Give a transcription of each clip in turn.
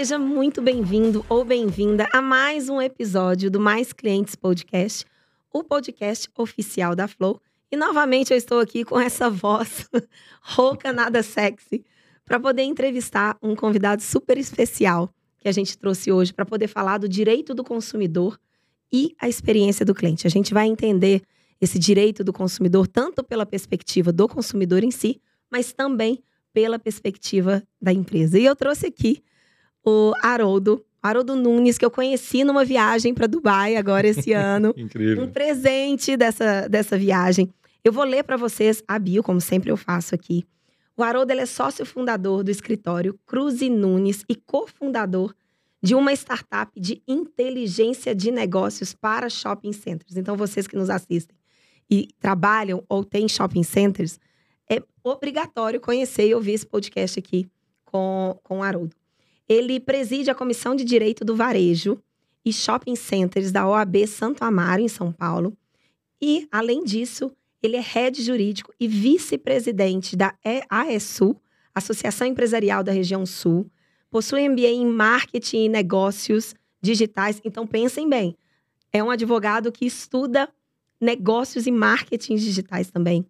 seja muito bem-vindo ou bem-vinda a mais um episódio do Mais Clientes Podcast, o podcast oficial da Flow. E novamente eu estou aqui com essa voz rouca, nada sexy, para poder entrevistar um convidado super especial que a gente trouxe hoje para poder falar do direito do consumidor e a experiência do cliente. A gente vai entender esse direito do consumidor tanto pela perspectiva do consumidor em si, mas também pela perspectiva da empresa. E eu trouxe aqui o Haroldo, Haroldo Nunes, que eu conheci numa viagem para Dubai agora esse ano. Incrível. Um presente dessa, dessa viagem. Eu vou ler para vocês a bio, como sempre eu faço aqui. O Haroldo é sócio fundador do escritório Cruz e Nunes e cofundador de uma startup de inteligência de negócios para shopping centers. Então, vocês que nos assistem e trabalham ou têm shopping centers, é obrigatório conhecer e ouvir esse podcast aqui com, com o Haroldo. Ele preside a Comissão de Direito do Varejo e Shopping Centers da OAB Santo Amaro, em São Paulo. E, além disso, ele é head jurídico e vice-presidente da AESU, Associação Empresarial da Região Sul. Possui MBA em Marketing e Negócios Digitais. Então, pensem bem, é um advogado que estuda negócios e marketing digitais também.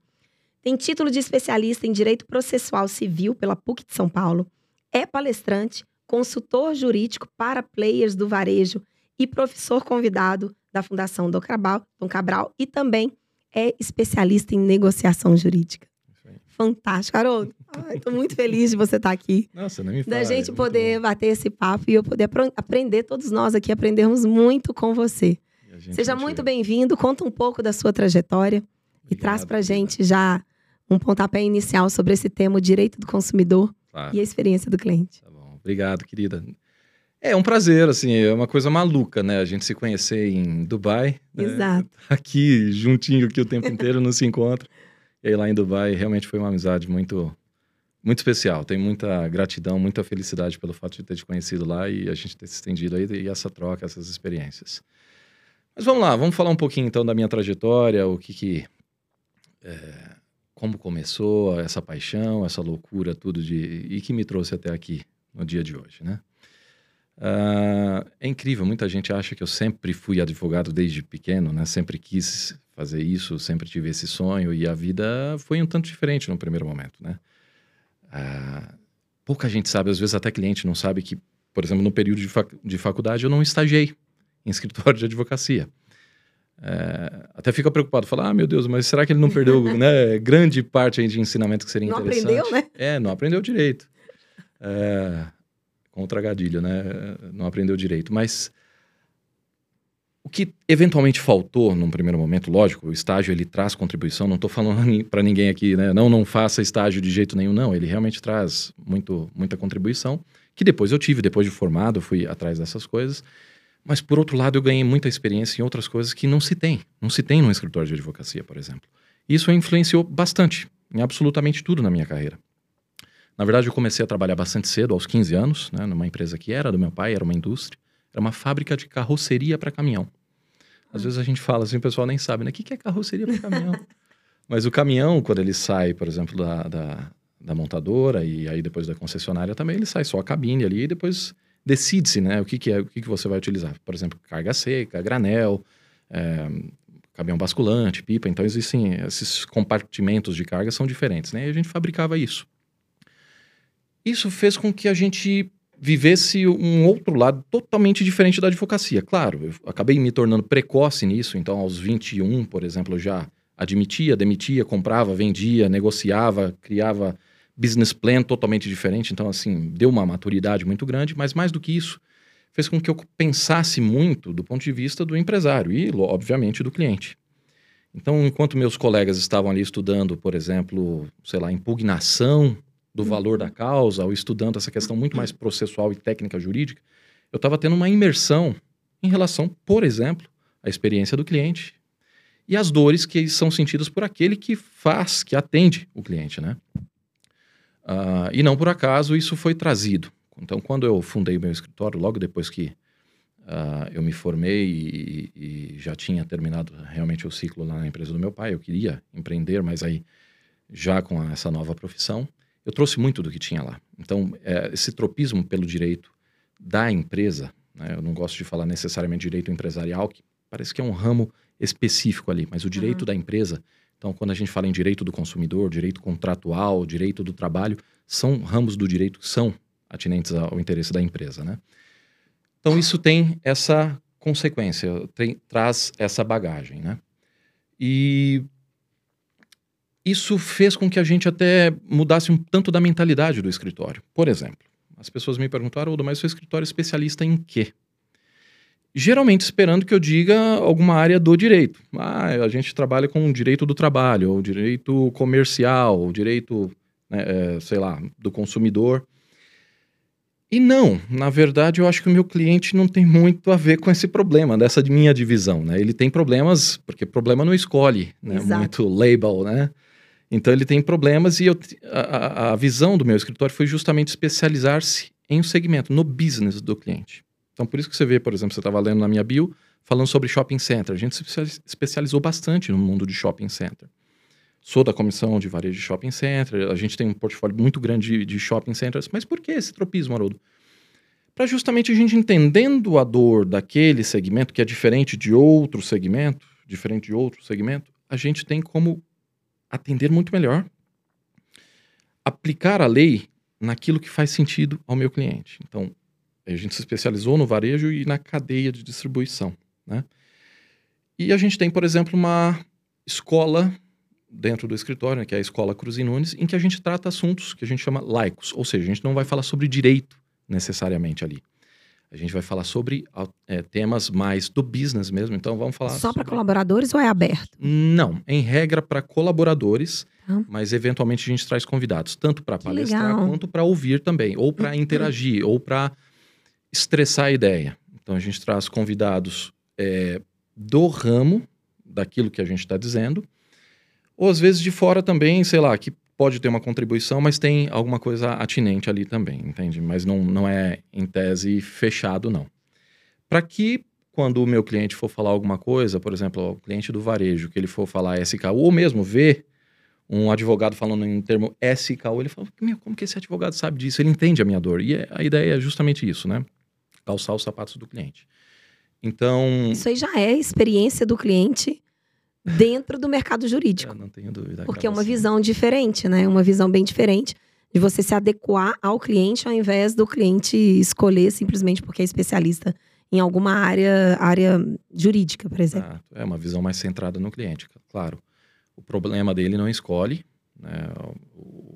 Tem título de especialista em Direito Processual Civil pela PUC de São Paulo. É palestrante, consultor jurídico para players do varejo e professor convidado da Fundação Dom Cabral, Dom Cabral e também é especialista em negociação jurídica. Fantástico, Haroldo. Estou muito feliz de você estar aqui. Nossa, não me fala. Da gente é poder bater esse papo e eu poder aprender, todos nós aqui aprendermos muito com você. Seja muito bem-vindo, conta um pouco da sua trajetória Obrigado, e traz para a gente já um pontapé inicial sobre esse tema, o direito do consumidor claro. e a experiência do cliente. Obrigado, querida. É um prazer, assim, é uma coisa maluca, né? A gente se conhecer em Dubai. Né? Exato. Aqui, juntinho aqui o tempo inteiro, não se encontra. E aí lá em Dubai, realmente foi uma amizade muito, muito especial. Tenho muita gratidão, muita felicidade pelo fato de ter te conhecido lá e a gente ter se estendido aí e essa troca, essas experiências. Mas vamos lá, vamos falar um pouquinho então da minha trajetória, o que que... É, como começou essa paixão, essa loucura, tudo de... E que me trouxe até aqui, no dia de hoje, né? Uh, é incrível, muita gente acha que eu sempre fui advogado desde pequeno, né? Sempre quis fazer isso, sempre tive esse sonho e a vida foi um tanto diferente no primeiro momento, né? Uh, pouca gente sabe, às vezes até cliente não sabe que, por exemplo, no período de, fac de faculdade eu não estagiei em escritório de advocacia. Uh, até fica preocupado, fala, ah, meu Deus, mas será que ele não perdeu né, grande parte de ensinamento que seria não interessante? Não aprendeu, né? É, não aprendeu direito. É, com o tragadilho, né? Não aprendeu direito. Mas o que eventualmente faltou num primeiro momento, lógico, o estágio ele traz contribuição. Não estou falando para ninguém aqui, né? Não, não faça estágio de jeito nenhum, não. Ele realmente traz muito, muita contribuição. Que depois eu tive, depois de formado, fui atrás dessas coisas. Mas por outro lado, eu ganhei muita experiência em outras coisas que não se tem. Não se tem no escritório de advocacia, por exemplo. Isso influenciou bastante em absolutamente tudo na minha carreira. Na verdade, eu comecei a trabalhar bastante cedo, aos 15 anos, né, numa empresa que era do meu pai, era uma indústria, era uma fábrica de carroceria para caminhão. Às vezes a gente fala assim, o pessoal nem sabe, né? O que é carroceria para caminhão? Mas o caminhão, quando ele sai, por exemplo, da, da, da, montadora e aí depois da concessionária também, ele sai só a cabine ali e depois decide-se, né? O que, que é, o que, que você vai utilizar. Por exemplo, carga seca, granel, é, caminhão basculante, pipa. Então existem esses compartimentos de carga são diferentes, né? E a gente fabricava isso. Isso fez com que a gente vivesse um outro lado totalmente diferente da advocacia. Claro, eu acabei me tornando precoce nisso, então aos 21, por exemplo, eu já admitia, demitia, comprava, vendia, negociava, criava business plan totalmente diferente, então assim, deu uma maturidade muito grande, mas mais do que isso, fez com que eu pensasse muito do ponto de vista do empresário e, obviamente, do cliente. Então, enquanto meus colegas estavam ali estudando, por exemplo, sei lá, impugnação do valor da causa, ou estudando essa questão muito mais processual e técnica jurídica, eu estava tendo uma imersão em relação, por exemplo, à experiência do cliente e as dores que são sentidas por aquele que faz, que atende o cliente, né? Uh, e não por acaso isso foi trazido. Então, quando eu fundei meu escritório, logo depois que uh, eu me formei e, e, já tinha terminado realmente o ciclo lá na empresa do meu pai, eu queria empreender, mas aí já com essa nova profissão, eu trouxe muito do que tinha lá. Então, é, esse tropismo pelo direito da empresa, né, eu não gosto de falar necessariamente direito empresarial, que parece que é um ramo específico ali, mas o direito uhum. da empresa, então quando a gente fala em direito do consumidor, direito contratual, direito do trabalho, são ramos do direito que são atinentes ao interesse da empresa, né? Então isso tem essa consequência, tem, traz essa bagagem, né? E isso fez com que a gente até mudasse um tanto da mentalidade do escritório. Por exemplo, as pessoas me perguntaram, mas seu escritório é especialista em quê? Geralmente esperando que eu diga alguma área do direito. Ah, a gente trabalha com direito do trabalho, ou direito comercial, ou direito, né, é, sei lá, do consumidor. E não, na verdade, eu acho que o meu cliente não tem muito a ver com esse problema, dessa minha divisão, né? Ele tem problemas, porque problema não escolhe, né? Muito label, né? Então ele tem problemas e eu, a, a visão do meu escritório foi justamente especializar-se em um segmento, no business do cliente. Então por isso que você vê, por exemplo, você estava lendo na minha bio, falando sobre shopping center. A gente se especializou bastante no mundo de shopping center. Sou da comissão de varejo de shopping center, a gente tem um portfólio muito grande de, shopping centers. Mas por que esse tropismo, Haroldo? Para justamente a gente entendendo a dor daquele segmento, que é diferente de outro segmento, diferente de outro segmento, a gente tem como atender muito melhor, aplicar a lei naquilo que faz sentido ao meu cliente. Então, a gente se especializou no varejo e na cadeia de distribuição, né? E a gente tem, por exemplo, uma escola dentro do escritório, né, que é a Escola Cruz e Nunes, em que a gente trata assuntos que a gente chama laicos, ou seja, a gente não vai falar sobre direito necessariamente ali. A gente vai falar sobre é, temas mais do business mesmo, então vamos falar. Só sobre... para colaboradores ou é aberto? Não, em regra para colaboradores, ah. mas eventualmente a gente traz convidados, tanto para palestrar legal. quanto para ouvir também, ou para uhum. interagir, ou para estressar a ideia. Então a gente traz convidados é, do ramo daquilo que a gente está dizendo ou às vezes de fora também, sei lá, que pode ter uma contribuição, mas tem alguma coisa atinente ali também, entende? Mas não, não é em tese fechado, não. Para que quando o meu cliente for falar alguma coisa, por exemplo, o cliente do varejo, que ele for falar SKU, ou mesmo ver um advogado falando em termo SKU, ele fala, meu, como que esse advogado sabe disso? Ele entende a minha dor. E é, a ideia é justamente isso, né? Calçar os sapatos do cliente. Então... Isso aí já é experiência do cliente dentro do mercado jurídico. Eu não tenho dúvida. Porque é uma visão diferente, né? Uma visão bem diferente de você se adequar ao cliente ao invés do cliente escolher simplesmente porque é especialista em alguma área, área jurídica, por exemplo. Ah, é uma visão mais centrada no cliente, claro. O problema dele não escolhe, né? O,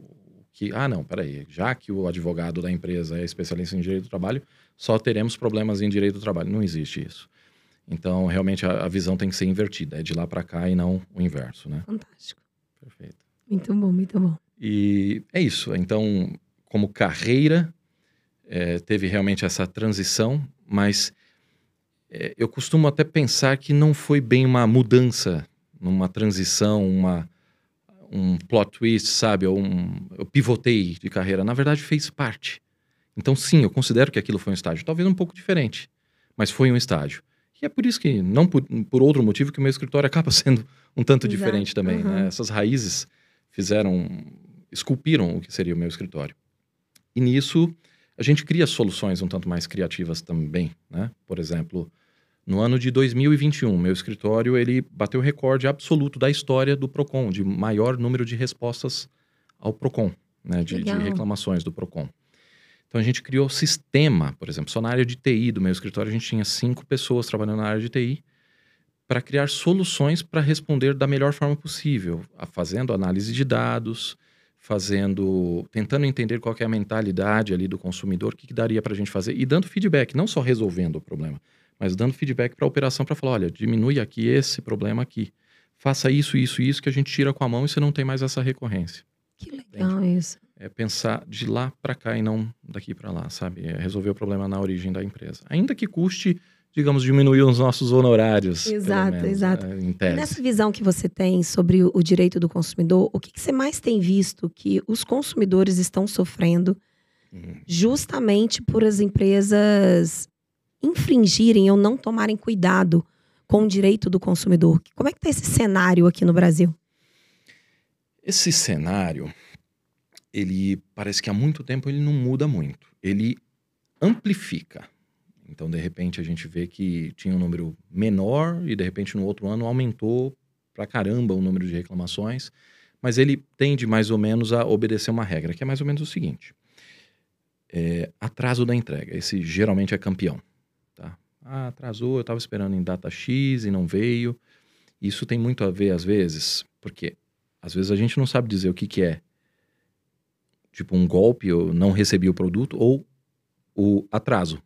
que, ah, não, peraí, já que o advogado da empresa é especialista em direito do trabalho, só teremos problemas em direito do trabalho. Não existe isso. Então, realmente, a, a visão tem que ser invertida. É de lá para cá e não o inverso, né? Fantástico. Perfeito. Muito bom, muito bom. E é isso. Então, como carreira, é, teve realmente essa transição, mas é, eu costumo até pensar que não foi bem uma mudança, uma transição, uma, um plot twist, sabe? Ou um, eu pivotei de carreira. Na verdade, fez parte. Então, sim, eu considero que aquilo foi um estágio. Talvez um pouco diferente, mas foi um estágio. E é por isso que, não por, por outro motivo, que o meu escritório acaba sendo um tanto Exato. diferente também. Uhum. Né? Essas raízes fizeram, esculpiram o que seria o meu escritório. E nisso, a gente cria soluções um tanto mais criativas também, né? Por exemplo, no ano de 2021, meu escritório ele bateu o recorde absoluto da história do Procon, de maior número de respostas ao Procon, né? De, de reclamações do Procon. Então a gente criou sistema, por exemplo, só na área de TI do meu escritório a gente tinha cinco pessoas trabalhando na área de TI para criar soluções para responder da melhor forma possível, fazendo análise de dados, fazendo, tentando entender qual é a mentalidade ali do consumidor, o que, que daria para a gente fazer e dando feedback, não só resolvendo o problema, mas dando feedback para a operação para falar, olha, diminui aqui esse problema aqui, faça isso, isso, isso que a gente tira com a mão e você não tem mais essa recorrência. Que legal Entende? isso é pensar de lá para cá e não daqui para lá, sabe? É resolver o problema na origem da empresa. Ainda que custe, digamos, diminuir os nossos honorários. Exato, menos, exato. É, nessa visão que você tem sobre o direito do consumidor, o que, que você mais tem visto que os consumidores estão sofrendo uhum. justamente por as empresas infringirem ou não tomarem cuidado com o direito do consumidor? Como é que está esse cenário aqui no Brasil? Esse cenário ele parece que há muito tempo ele não muda muito. Ele amplifica. Então, de repente, a gente vê que tinha um número menor e, de repente, no outro ano aumentou pra caramba o número de reclamações. Mas ele tende mais ou menos a obedecer uma regra, que é mais ou menos o seguinte: é, atraso da entrega. Esse geralmente é campeão. Tá? Ah, atrasou, eu estava esperando em data X e não veio. Isso tem muito a ver, às vezes, porque às vezes a gente não sabe dizer o que, que é tipo um golpe, eu não recebi o produto, ou o atraso.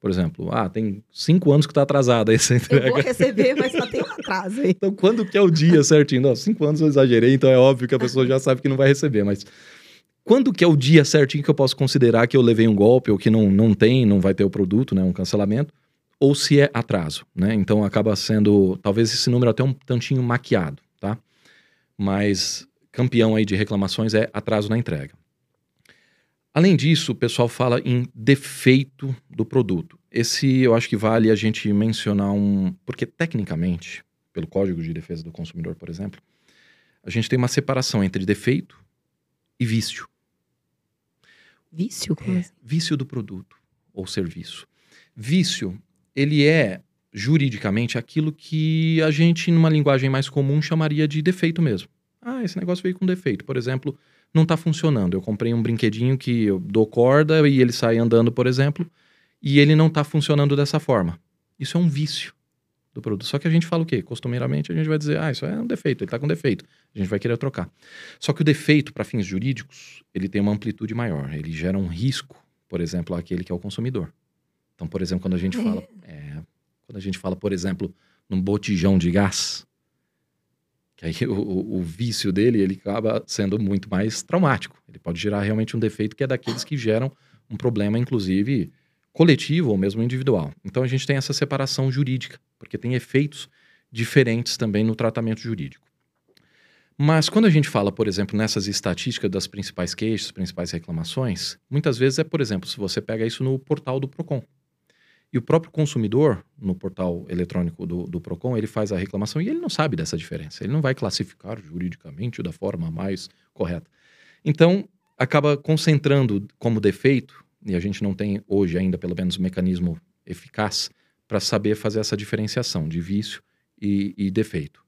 Por exemplo, ah, tem cinco anos que está atrasada essa entrega. Eu vou receber, mas só tem um atraso aí. Então, quando que é o dia certinho? Não, cinco anos eu exagerei, então é óbvio que a pessoa já sabe que não vai receber, mas quando que é o dia certinho que eu posso considerar que eu levei um golpe ou que não, não tem, não vai ter o produto, né, um cancelamento, ou se é atraso, né? Então acaba sendo, talvez esse número até um tantinho maquiado, tá? Mas campeão aí de reclamações é atraso na entrega. Além disso, o pessoal fala em defeito do produto. Esse eu acho que vale a gente mencionar um. Porque, tecnicamente, pelo Código de Defesa do Consumidor, por exemplo, a gente tem uma separação entre defeito e vício. Vício? Como É, assim? vício do produto ou serviço. Vício, ele é juridicamente aquilo que a gente, numa linguagem mais comum, chamaria de defeito mesmo. Ah, esse negócio veio com defeito. Por exemplo, não está funcionando. Eu comprei um brinquedinho que eu dou corda e ele sai andando, por exemplo, e ele não está funcionando dessa forma. Isso é um vício do produto. Só que a gente fala o quê? Costumeiramente a gente vai dizer, ah, isso é um defeito, ele está com defeito. A gente vai querer trocar. Só que o defeito, para fins jurídicos, ele tem uma amplitude maior. Ele gera um risco, por exemplo, àquele que é o consumidor. Então, por exemplo, quando a gente É. fala, é, quando a gente fala, por exemplo, num botijão de gás, que aí o, o- vício dele ele acaba sendo muito mais traumático. Ele pode gerar realmente um defeito que é daqueles que geram um problema, inclusive coletivo ou mesmo individual. Então a gente tem essa separação jurídica, porque tem efeitos diferentes também no tratamento jurídico. Mas quando a gente fala, por exemplo, nessas estatísticas das principais queixas, principais reclamações, muitas vezes é, por exemplo, se você pega isso no portal do Procon. E o próprio consumidor, no portal eletrônico do, do Procon, ele faz a reclamação e ele não sabe dessa diferença. Ele não vai classificar juridicamente da forma mais correta. Então, acaba concentrando como defeito, e a gente não tem hoje ainda, pelo menos, um mecanismo eficaz para saber fazer essa diferenciação de vício e, e defeito.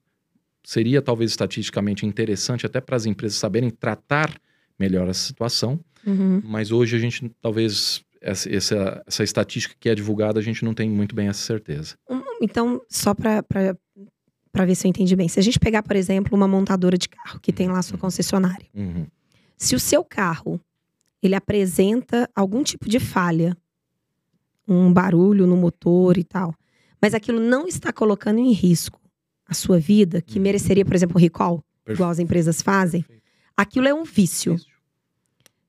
Seria talvez estatisticamente interessante até para as empresas saberem tratar melhor essa situação, Uhum. mas hoje a gente talvez essa, essa, essa estatística que é divulgada a gente não tem muito bem essa certeza. Então, só para ver se eu entendi bem. Se a gente pegar, por exemplo, uma montadora de carro que tem lá sua concessionária. Uhum. Se o seu carro ele apresenta algum tipo de falha, um barulho no motor e tal, mas aquilo não está colocando em risco a sua vida, que Uhum. mereceria, por exemplo, um recall, Perfeito. igual as empresas fazem, aquilo é um vício. Vício.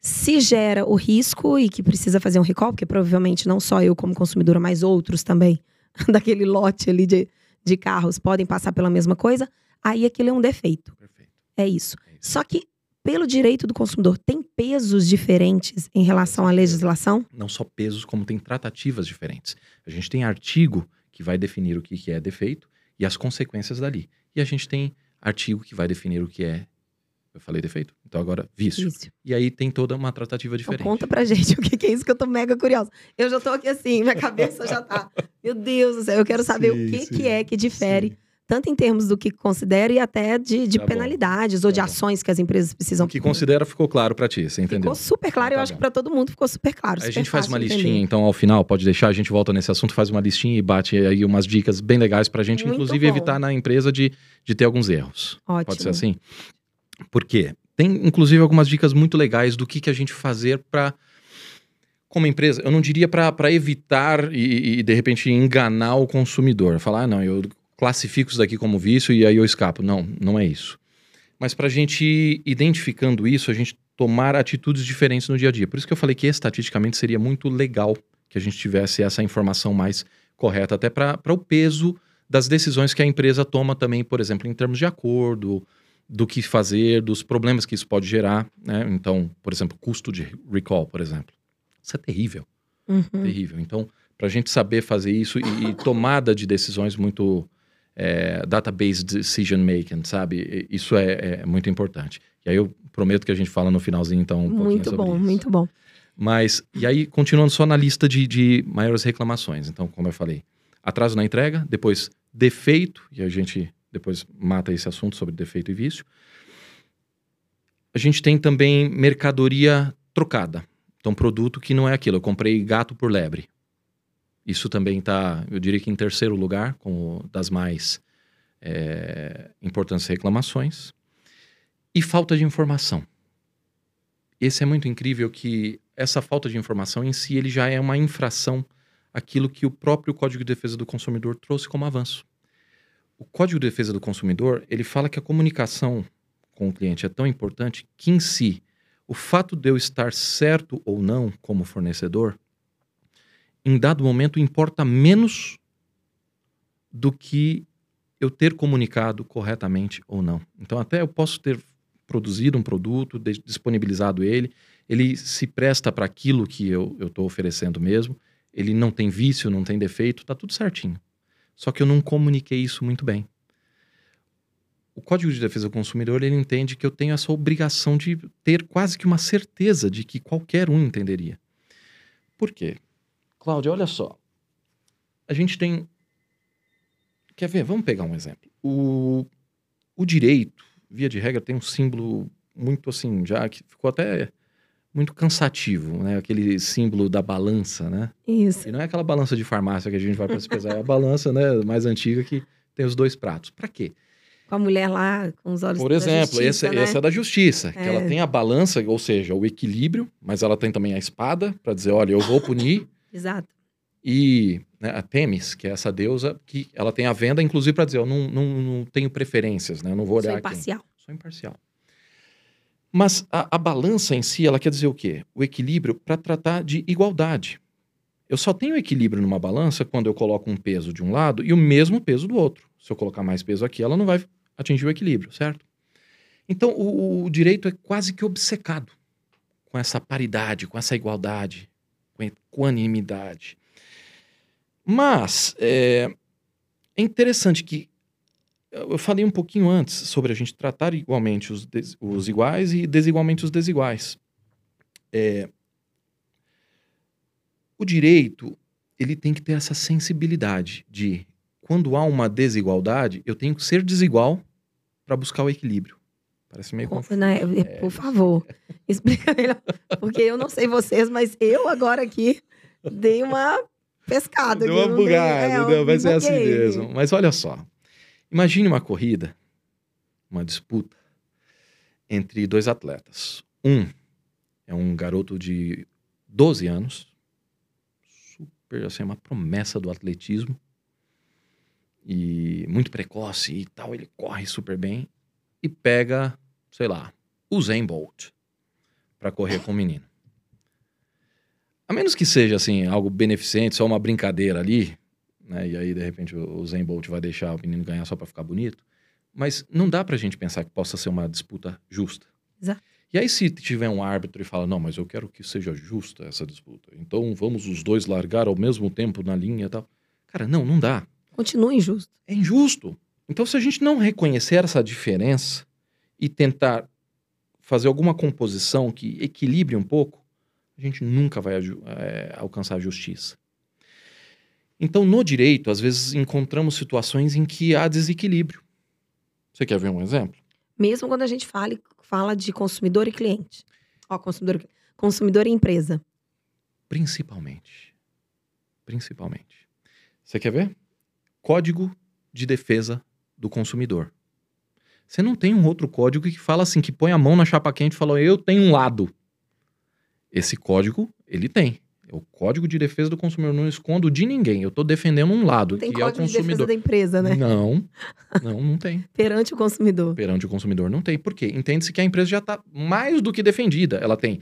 Se gera o risco e que precisa fazer um recall, porque provavelmente não só eu como consumidora, mas outros também, daquele lote ali de, de carros, podem passar pela mesma coisa, aí aquilo é um defeito. Perfeito. É isso. É isso. Só que, pelo direito do consumidor, tem pesos diferentes em relação à legislação? Não só pesos, como tem tratativas diferentes. A gente tem artigo que vai definir o que que é defeito e as consequências dali. E a gente tem artigo que vai definir o que é. Eu falei defeito? Então agora, vício. Isso. E aí tem toda uma tratativa Então diferente. conta pra gente o que que é isso que eu tô mega curiosa. Eu já tô aqui assim, minha cabeça já tá. Meu Deus do céu, eu quero saber Sim, o que, sim, que é que difere, Sim. tanto em termos do que considera e até de, de Tá bom, penalidades ou tá de bom. ações que as empresas precisam. O que considera ficou claro pra ti, você entendeu? Ficou super claro, eu Tá acho bom. que pra todo mundo ficou super claro. A super gente faz uma de entender. listinha, então, ao final, pode deixar, a gente volta nesse assunto, faz uma listinha e bate aí umas dicas bem legais pra gente, Muito inclusive, bom. evitar na empresa de, de ter alguns erros. Ótimo. Pode ser assim? Por quê? Tem, inclusive, algumas dicas muito legais do que, que a gente fazer para como empresa, eu não diria para evitar e, e, de repente, enganar o consumidor. Falar, ah, não, eu classifico isso daqui como vício e aí eu escapo. Não, não é isso. Mas para a gente identificando isso, a gente tomar atitudes diferentes no dia a dia. Por isso que eu falei que estatisticamente seria muito legal que a gente tivesse essa informação mais correta, até para o peso das decisões que a empresa toma também, por exemplo, em termos de acordo, do que fazer, dos problemas que isso pode gerar. Né? Então, por exemplo, custo de recall, por exemplo. Isso é terrível, Uhum. terrível. Então, para a gente saber fazer isso e, e tomada de decisões muito é, database decision making, sabe? Isso é, é muito importante. E aí eu prometo que a gente fala no finalzinho, então, um pouquinho Muito sobre bom, isso. muito bom. Mas, e aí, continuando só na lista de, de maiores reclamações. Então, como eu falei, atraso na entrega, depois defeito, e a gente depois mata esse assunto sobre defeito e vício. A gente tem também mercadoria trocada. Então, produto que não é aquilo. Eu comprei gato por lebre. Isso também está, eu diria que em terceiro lugar, como das mais é, importantes reclamações. E falta de informação. Esse é muito incrível que essa falta de informação em si ele já é uma infração aquilo que o próprio Código de Defesa do Consumidor trouxe como avanço. O Código de Defesa do Consumidor, ele fala que a comunicação com o cliente é tão importante que em si, o fato de eu estar certo ou não como fornecedor, em dado momento importa menos do que eu ter comunicado corretamente ou não. Então até eu posso ter produzido um produto, disponibilizado ele, ele se presta para aquilo que eu estou oferecendo mesmo, ele não tem vício, não tem defeito, está tudo certinho. Só que eu não comuniquei isso muito bem. O Código de Defesa do Consumidor ele entende que eu tenho essa obrigação de ter quase que uma certeza de que qualquer um entenderia. Por quê? Cláudia, olha só. A gente tem. Quer ver? Vamos pegar um exemplo. O, o direito, via de regra, tem um símbolo muito assim, já que ficou até muito cansativo, né? Aquele símbolo da balança, né? Isso. E não é aquela balança de farmácia que a gente vai para se pesar, é a balança, né, mais antiga que tem os dois pratos. Para quê? Com a mulher lá com os olhos Por exemplo, justiça, essa, né? essa é da justiça, que É. ela tem a balança, ou seja, o equilíbrio, mas ela tem também a espada para dizer, olha, eu vou punir Exato. e né, a Temis, que é essa deusa, que ela tem a venda, inclusive, para dizer, eu não, não, não tenho preferências, né? Eu não vou Sou olhar quem. imparcial. Sou imparcial. Mas a, a balança em si, ela quer dizer o quê? O equilíbrio para tratar de igualdade. Eu só tenho equilíbrio numa balança quando eu coloco um peso de um lado e o mesmo peso do outro. Se eu colocar mais peso aqui, ela não vai atingir o equilíbrio, certo? Então, o, o direito é quase que obcecado com essa paridade, com essa igualdade, com equanimidade. Mas é, é interessante que eu falei um pouquinho antes sobre a gente tratar igualmente os, des- os iguais e desigualmente os desiguais. É, o direito ele tem que ter essa sensibilidade de quando há uma desigualdade, eu tenho que ser desigual para buscar o equilíbrio. Parece meio confuso. né, É. Por favor, explica melhor. Porque eu não sei vocês, mas eu agora aqui dei uma pescada. Deu uma não dei- bugada, é, eu deu- vai ser assim mesmo. Mas olha só. Imagine uma corrida, uma disputa entre dois atletas. Um é um garoto de 12 anos, super, assim, uma promessa do atletismo, e muito precoce e tal, ele corre super bem, e pega, sei lá, o Zen Bolt para correr com o menino. A menos que seja assim algo beneficente, só uma brincadeira ali, né? E aí de repente o Zen Bolt vai deixar o menino ganhar só para ficar bonito, mas não dá pra gente pensar que possa ser uma disputa justa. Exato. E aí se tiver um árbitro e fala: "Não, mas eu quero que seja justa essa disputa. Então vamos os dois largar ao mesmo tempo na linha e tal". Cara, não, não dá. Continua injusto. É injusto. Então, se a gente não reconhecer essa diferença e tentar fazer alguma composição que equilibre um pouco, a gente nunca vai eh, alcançar a justiça. Então, no direito, às vezes encontramos situações em que há desequilíbrio. Você quer ver um exemplo? Mesmo quando a gente fala, fala de consumidor e cliente. Ó, consumidor, consumidor e empresa. Principalmente. Principalmente. Você quer ver? Código de defesa do consumidor. Você não tem um outro código que fala assim, que põe a mão na chapa quente e fala, eu tenho um lado. Esse código, ele tem. O Código de Defesa do Consumidor. Não escondo de ninguém. Eu estou defendendo um lado, Tem que é o código de defesa consumidor. da empresa, né? Não, não, não tem. Perante o consumidor. Perante o consumidor não tem. Por quê? Entende-se que a empresa já está mais do que defendida. Ela tem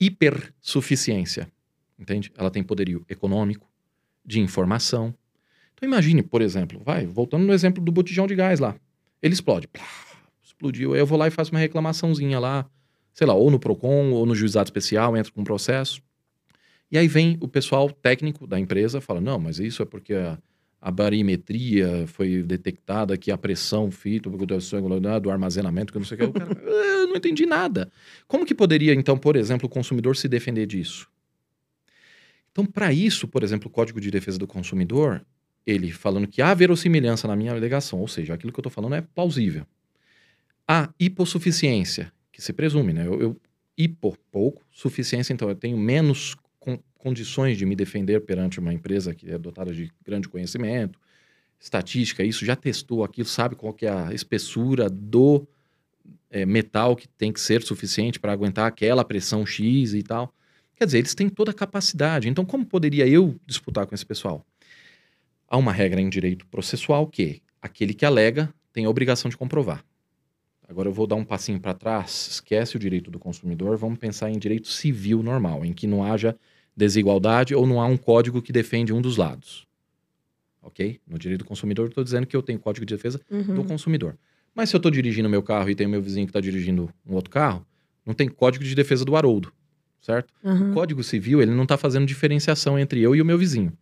hipersuficiência. Entende? Ela tem poderio econômico, de informação. Então imagine, por exemplo, vai, voltando no exemplo do botijão de gás lá. Ele explode. Plá, explodiu. Aí eu vou lá e faço uma reclamaçãozinha lá, sei lá, ou no PROCON, ou no juizado especial, entro com um processo. E aí vem o pessoal técnico da empresa fala: não, mas isso é porque a, a barimetria foi detectada que a pressão fito do armazenamento, que eu não sei o que. O cara, "Ah, eu não entendi nada. Como que poderia, então, por exemplo, o consumidor se defender disso? Então, para isso, por exemplo, o Código de Defesa do Consumidor, ele falando que há verossimilhança na minha alegação, ou seja, aquilo que eu estou falando é plausível. Há hipossuficiência, que se presume, né? Eu, eu hipo, pouco, suficiência, então eu tenho menos condições de me defender perante uma empresa que é dotada de grande conhecimento, estatística, isso já testou aquilo, sabe qual que é a espessura do é, metal que tem que ser suficiente para aguentar aquela pressão X e tal. Quer dizer, eles têm toda a capacidade. Então, como poderia eu disputar com esse pessoal? Há uma regra em direito processual que aquele que alega tem a obrigação de comprovar. Agora eu vou dar um passinho para trás, esquece o direito do consumidor, vamos pensar em direito civil normal, em que não haja desigualdade ou não há um código que defende um dos lados. Ok? No direito do consumidor, estou dizendo que eu tenho código de defesa uhum. do consumidor. Mas se eu estou dirigindo meu carro e tem meu vizinho que está dirigindo um outro carro, não tem código de defesa do Haroldo, certo? Uhum. O Código Civil ele não está fazendo diferenciação entre eu e o meu vizinho.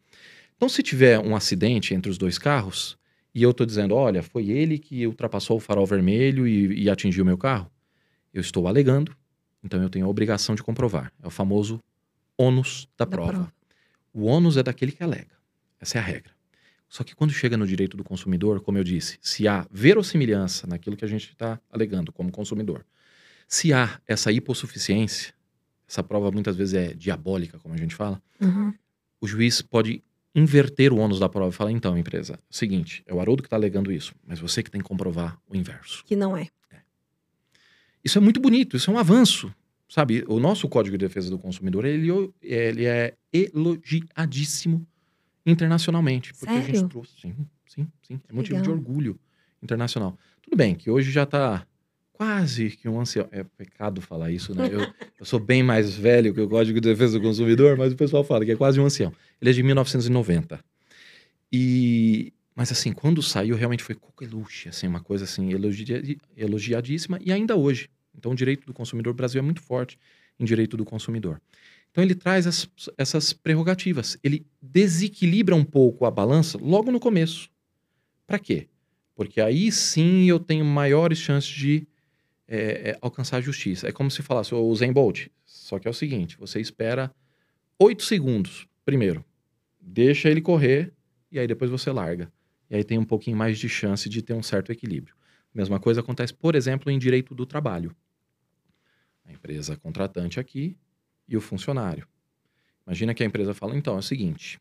Então, se tiver um acidente entre os dois carros e eu estou dizendo, olha, foi ele que ultrapassou o farol vermelho e, e atingiu o meu carro, eu estou alegando, então eu tenho a obrigação de comprovar. É o famoso ônus da, da prova. prova. O ônus é daquele que alega. Essa é a regra. Só que quando chega no direito do consumidor, como eu disse, se há verossimilhança naquilo que a gente está alegando como consumidor, se há essa hipossuficiência, essa prova muitas vezes é diabólica, como a gente fala, uhum. o juiz pode inverter o ônus da prova e falar, então, empresa, é o seguinte, é o Haroldo que está alegando isso, mas você que tem que comprovar o inverso. Que não é. é. Isso é muito bonito, isso é um avanço. Sabe, o nosso Código de Defesa do Consumidor, ele, ele é elogiadíssimo internacionalmente. Porque Sério? a gente trouxe. Sim, sim, sim. É motivo Legal. de orgulho internacional. Tudo bem que hoje já está quase que um ancião. É pecado falar isso, né? Eu, eu, sou bem mais velho que o Código de Defesa do Consumidor, mas o pessoal fala que é quase um ancião. Ele é de 1990. E. Mas assim, quando saiu, realmente foi coqueluche, assim, uma coisa assim, elogiadíssima, e ainda hoje. Então, o direito do consumidor, o Brasil é muito forte em direito do consumidor. Então ele traz as, essas prerrogativas. Ele desequilibra um pouco a balança logo no começo. Para quê? Porque aí sim eu tenho maiores chances de é, é, alcançar a justiça. É como se falasse o Zen Bolt. Só que é o seguinte: você espera oito segundos primeiro, deixa ele correr e aí depois você larga. E aí tem um pouquinho mais de chance de ter um certo equilíbrio. Mesma coisa acontece, por exemplo, em direito do trabalho. A empresa contratante aqui e o funcionário. Imagina que a empresa fala: então, é o seguinte,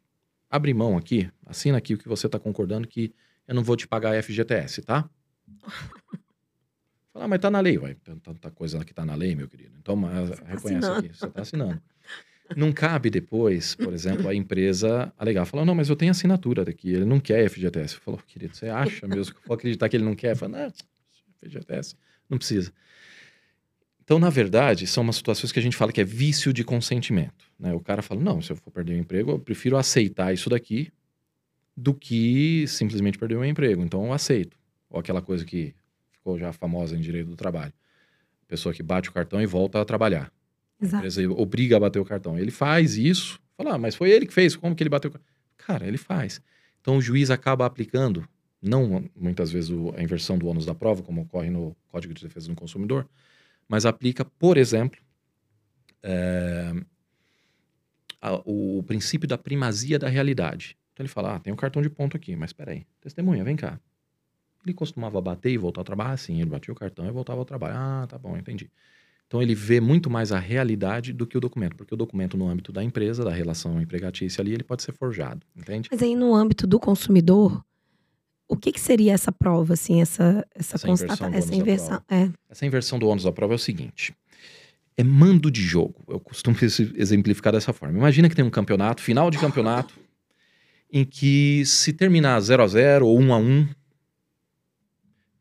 abre mão aqui, assina aqui o que você está concordando que eu não vou te pagar FGTS, tá? Fala, ah, mas tá na lei, ué. Tanta coisa que tá na lei, meu querido. Então, mas, tá reconhece assinando. aqui, você tá assinando. Não cabe depois, por exemplo, a empresa alegar, falar, não, mas eu tenho assinatura daqui, ele não quer FGTS. Falou, querido, você acha mesmo que eu vou acreditar que ele não quer? Fala, não, FGTS, não precisa. Então, na verdade, são umas situações que a gente fala que é vício de consentimento. Né? O cara fala: não, se eu for perder o emprego, eu prefiro aceitar isso daqui do que simplesmente perder o meu emprego. Então, eu aceito. Ou aquela coisa que ficou já famosa em direito do trabalho: pessoa que bate o cartão e volta a trabalhar. Exato. A empresa obriga a bater o cartão. Ele faz isso, fala, ah, mas foi ele que fez, como que ele bateu o cartão? Cara, ele faz. Então, o juiz acaba aplicando, não muitas vezes a inversão do ônus da prova, como ocorre no Código de Defesa do Consumidor mas aplica, por exemplo, é, a, o princípio da primazia da realidade. Então ele fala: ah, tem um cartão de ponto aqui, mas espera aí, testemunha, vem cá. Ele costumava bater e voltar ao trabalho? Ah, sim, ele batia o cartão e voltava ao trabalho. Ah, tá bom, entendi. Então ele vê muito mais a realidade do que o documento, porque o documento no âmbito da empresa, da relação empregatícia ali, ele pode ser forjado, entende? Mas aí no âmbito do consumidor, o que, que seria essa prova, assim, essa, essa, essa constatação, essa inversão? É. Essa inversão do ônus da prova é o seguinte: é mando de jogo. Eu costumo exemplificar dessa forma. Imagina que tem um campeonato, final de campeonato, em que se terminar 0 a 0 ou 1 a 1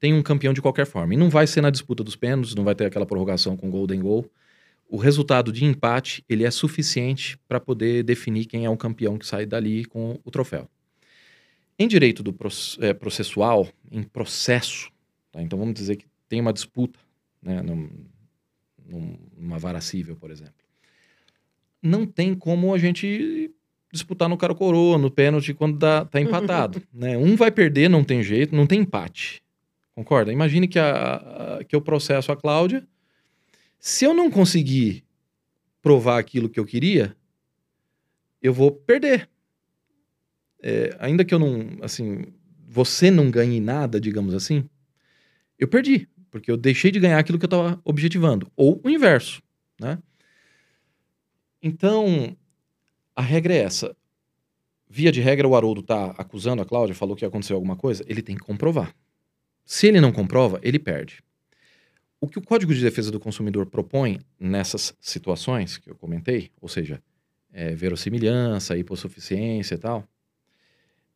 tem um campeão de qualquer forma. E não vai ser na disputa dos pênaltis, não vai ter aquela prorrogação com golden goal. O resultado de empate, ele é suficiente para poder definir quem é o campeão que sai dali com o troféu. Em direito do é, processual, em processo, tá? então vamos dizer que tem uma disputa, né, num, numa vara civil, por exemplo. Não tem como a gente disputar no cara coroa, no pênalti, quando dá, tá empatado. né? Um vai perder, não tem jeito, não tem empate. Concorda? Imagine que, a, a, que eu processo a Cláudia. Se eu não conseguir provar aquilo que eu queria, eu vou perder. É, ainda que eu não, assim, você não ganhe nada, digamos assim, eu perdi, porque eu deixei de ganhar aquilo que eu estava objetivando. Ou o inverso, né? Então, a regra é essa. Via de regra, o Haroldo está acusando a Cláudia, falou que aconteceu alguma coisa, ele tem que comprovar. Se ele não comprova, ele perde. O que o Código de Defesa do Consumidor propõe nessas situações que eu comentei, ou seja, é, verossimilhança, hipossuficiência e tal,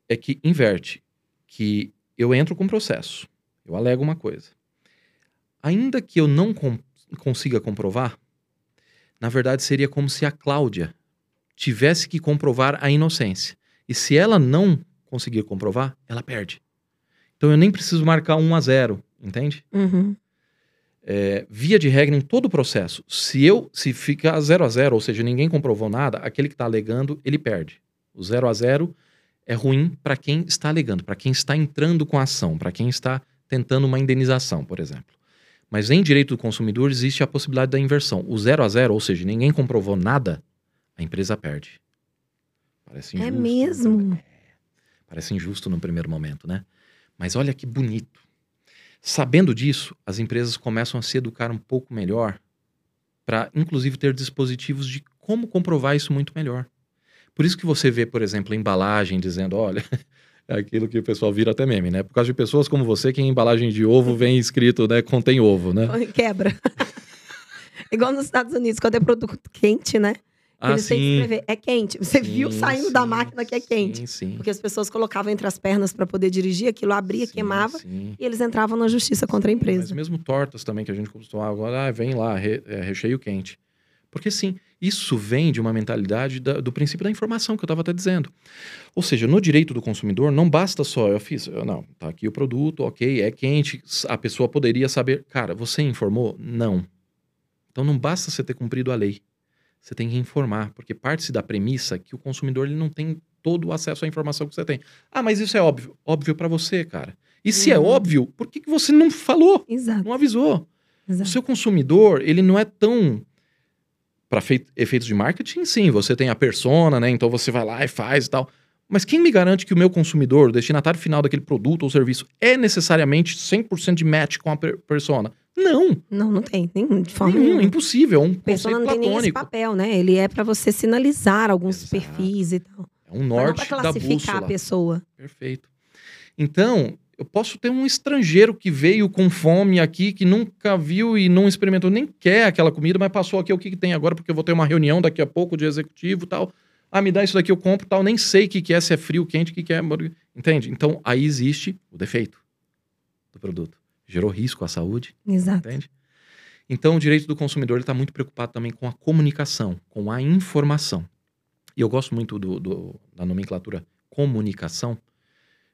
é que inverte, que eu entro com processo, eu alego uma coisa. Ainda que eu não com consiga comprovar, na verdade seria como se a Cláudia tivesse que comprovar a inocência. E se ela não conseguir comprovar, ela perde. Então eu nem preciso marcar 1 a 0, entende? Uhum. É, via de regra em todo o processo, se eu se ficar 0 a 0, ou seja, ninguém comprovou nada, aquele que está alegando, ele perde. O 0 a 0 é ruim para quem está alegando, para quem está entrando com a ação, para quem está tentando uma indenização, por exemplo. Mas em direito do consumidor existe a possibilidade da inversão. O 0 a 0, ou seja, ninguém comprovou nada, a empresa perde. Parece É injusto. né? mesmo? É. Parece injusto no primeiro momento, né? Mas olha que bonito. Sabendo disso, as empresas começam a se educar um pouco melhor para, inclusive, ter dispositivos de como comprovar isso muito melhor. Por isso que você vê, por exemplo, a embalagem dizendo, olha, é aquilo que o pessoal vira até meme, né? Por causa de pessoas como você, que em embalagem de ovo vem escrito, né, contém ovo, né? Quebra. Igual nos Estados Unidos, quando é produto quente, né? Ah, Eles têm que sim. escrever, é quente. Você viu Sim, saindo da sim, máquina que é quente. Sim, sim. Porque as pessoas colocavam entre as pernas para poder dirigir, aquilo abria, Sim, queimava, sim. e eles entravam na justiça contra a Mas empresa. mesmo tortas também, que a gente costumava agora, ah, vem lá, re- é, recheio quente. Porque sim, isso vem de uma mentalidade da- do princípio da informação que eu estava até dizendo. Ou seja, no direito do consumidor, não basta só, eu fiz, eu, não, tá aqui o produto, ok, é quente, a pessoa poderia saber. Cara, você informou? Não. Então não basta você ter cumprido a lei. Você tem que informar, porque parte-se da premissa que o consumidor ele não tem todo o acesso à informação que você tem. Ah, mas isso é óbvio. Óbvio para você, cara. E se é Uhum. óbvio, por que, que você não falou? Exato, Não avisou. O exato. seu consumidor, ele não é tão. Para efeitos de marketing, sim, você tem a persona, né? Então você vai lá e faz e tal. Mas quem me garante que o meu consumidor, o destinatário final daquele produto ou serviço, é necessariamente 100% de match com a per- persona? Não, Não, não tem. Nenhum, de forma nenhum, nenhuma. impossível. É um A conceito não tem nem esse papel, né? Ele é para você sinalizar alguns Exato. perfis e tal. É um Mas não norte para da classificar a bússola. pessoa. Perfeito. Então, eu posso ter um estrangeiro que veio com fome aqui, que nunca viu e não experimentou, nem quer aquela comida, mas passou aqui o que, que tem agora, porque eu vou ter uma reunião daqui a pouco de executivo e tal. Ah, me dá isso daqui, eu compro tal. Nem sei o que, que é, se é frio, quente, o que, que é. Entende? Então, aí existe o defeito do produto. Gerou risco à saúde, Exato. entende? Então, o direito do consumidor está muito preocupado também com a comunicação, com a informação. E eu gosto muito do- do- da nomenclatura comunicação,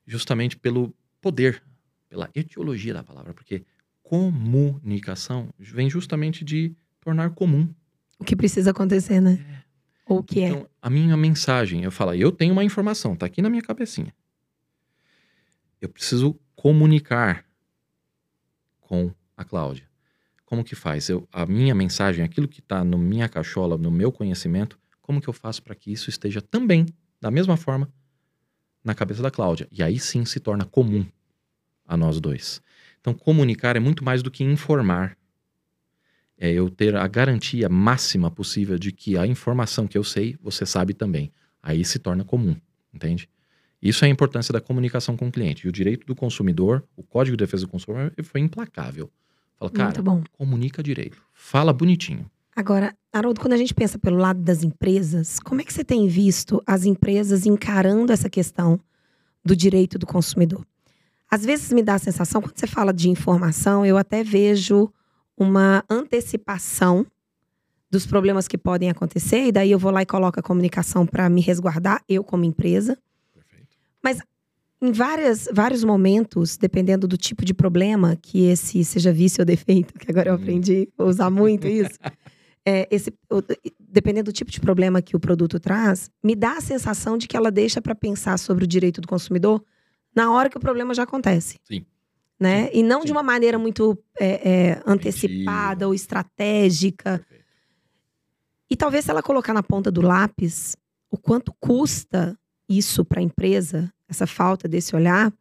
justamente pelo poder, pela etiologia da palavra, porque comunicação vem justamente de tornar comum. O que precisa acontecer, né? Ou o que é. Então, a minha mensagem, eu falo, eu tenho uma informação, tá aqui na minha cabecinha. Eu preciso comunicar com a Cláudia. Como que faz? Eu, a minha mensagem, aquilo que está na minha cachola, no meu conhecimento, como que eu faço para que isso esteja também, da mesma forma, na cabeça da Cláudia? E aí sim se torna comum a nós dois. Então, comunicar é muito mais do que informar. É eu ter a garantia máxima possível de que a informação que eu sei, você sabe também. Aí se torna comum, entende? Isso é a importância da comunicação com o cliente. E o direito do consumidor, o Código de Defesa do Consumidor, ele foi implacável. Fala, cara, comunica direito. Fala bonitinho. Agora, Haroldo, quando a gente pensa pelo lado das empresas, como é que você tem visto as empresas encarando essa questão do direito do consumidor? Às vezes me dá a sensação, quando você fala de informação, eu até vejo uma antecipação dos problemas que podem acontecer, e daí eu vou lá e coloco a comunicação para me resguardar, eu como empresa. Perfeito. Em várias, vários momentos, dependendo do tipo de problema que esse seja vício ou defeito, que agora eu Hum. aprendi a usar muito isso, é, esse, dependendo do tipo de problema que o produto traz, me dá a sensação de que ela deixa para pensar sobre o direito do consumidor na hora que o problema já acontece. Sim. Né? E não Sim. de uma maneira muito é, é, antecipada ou estratégica. Perfeito. E talvez se ela colocar na ponta do lápis o quanto custa isso para a empresa, essa falta desse olhar,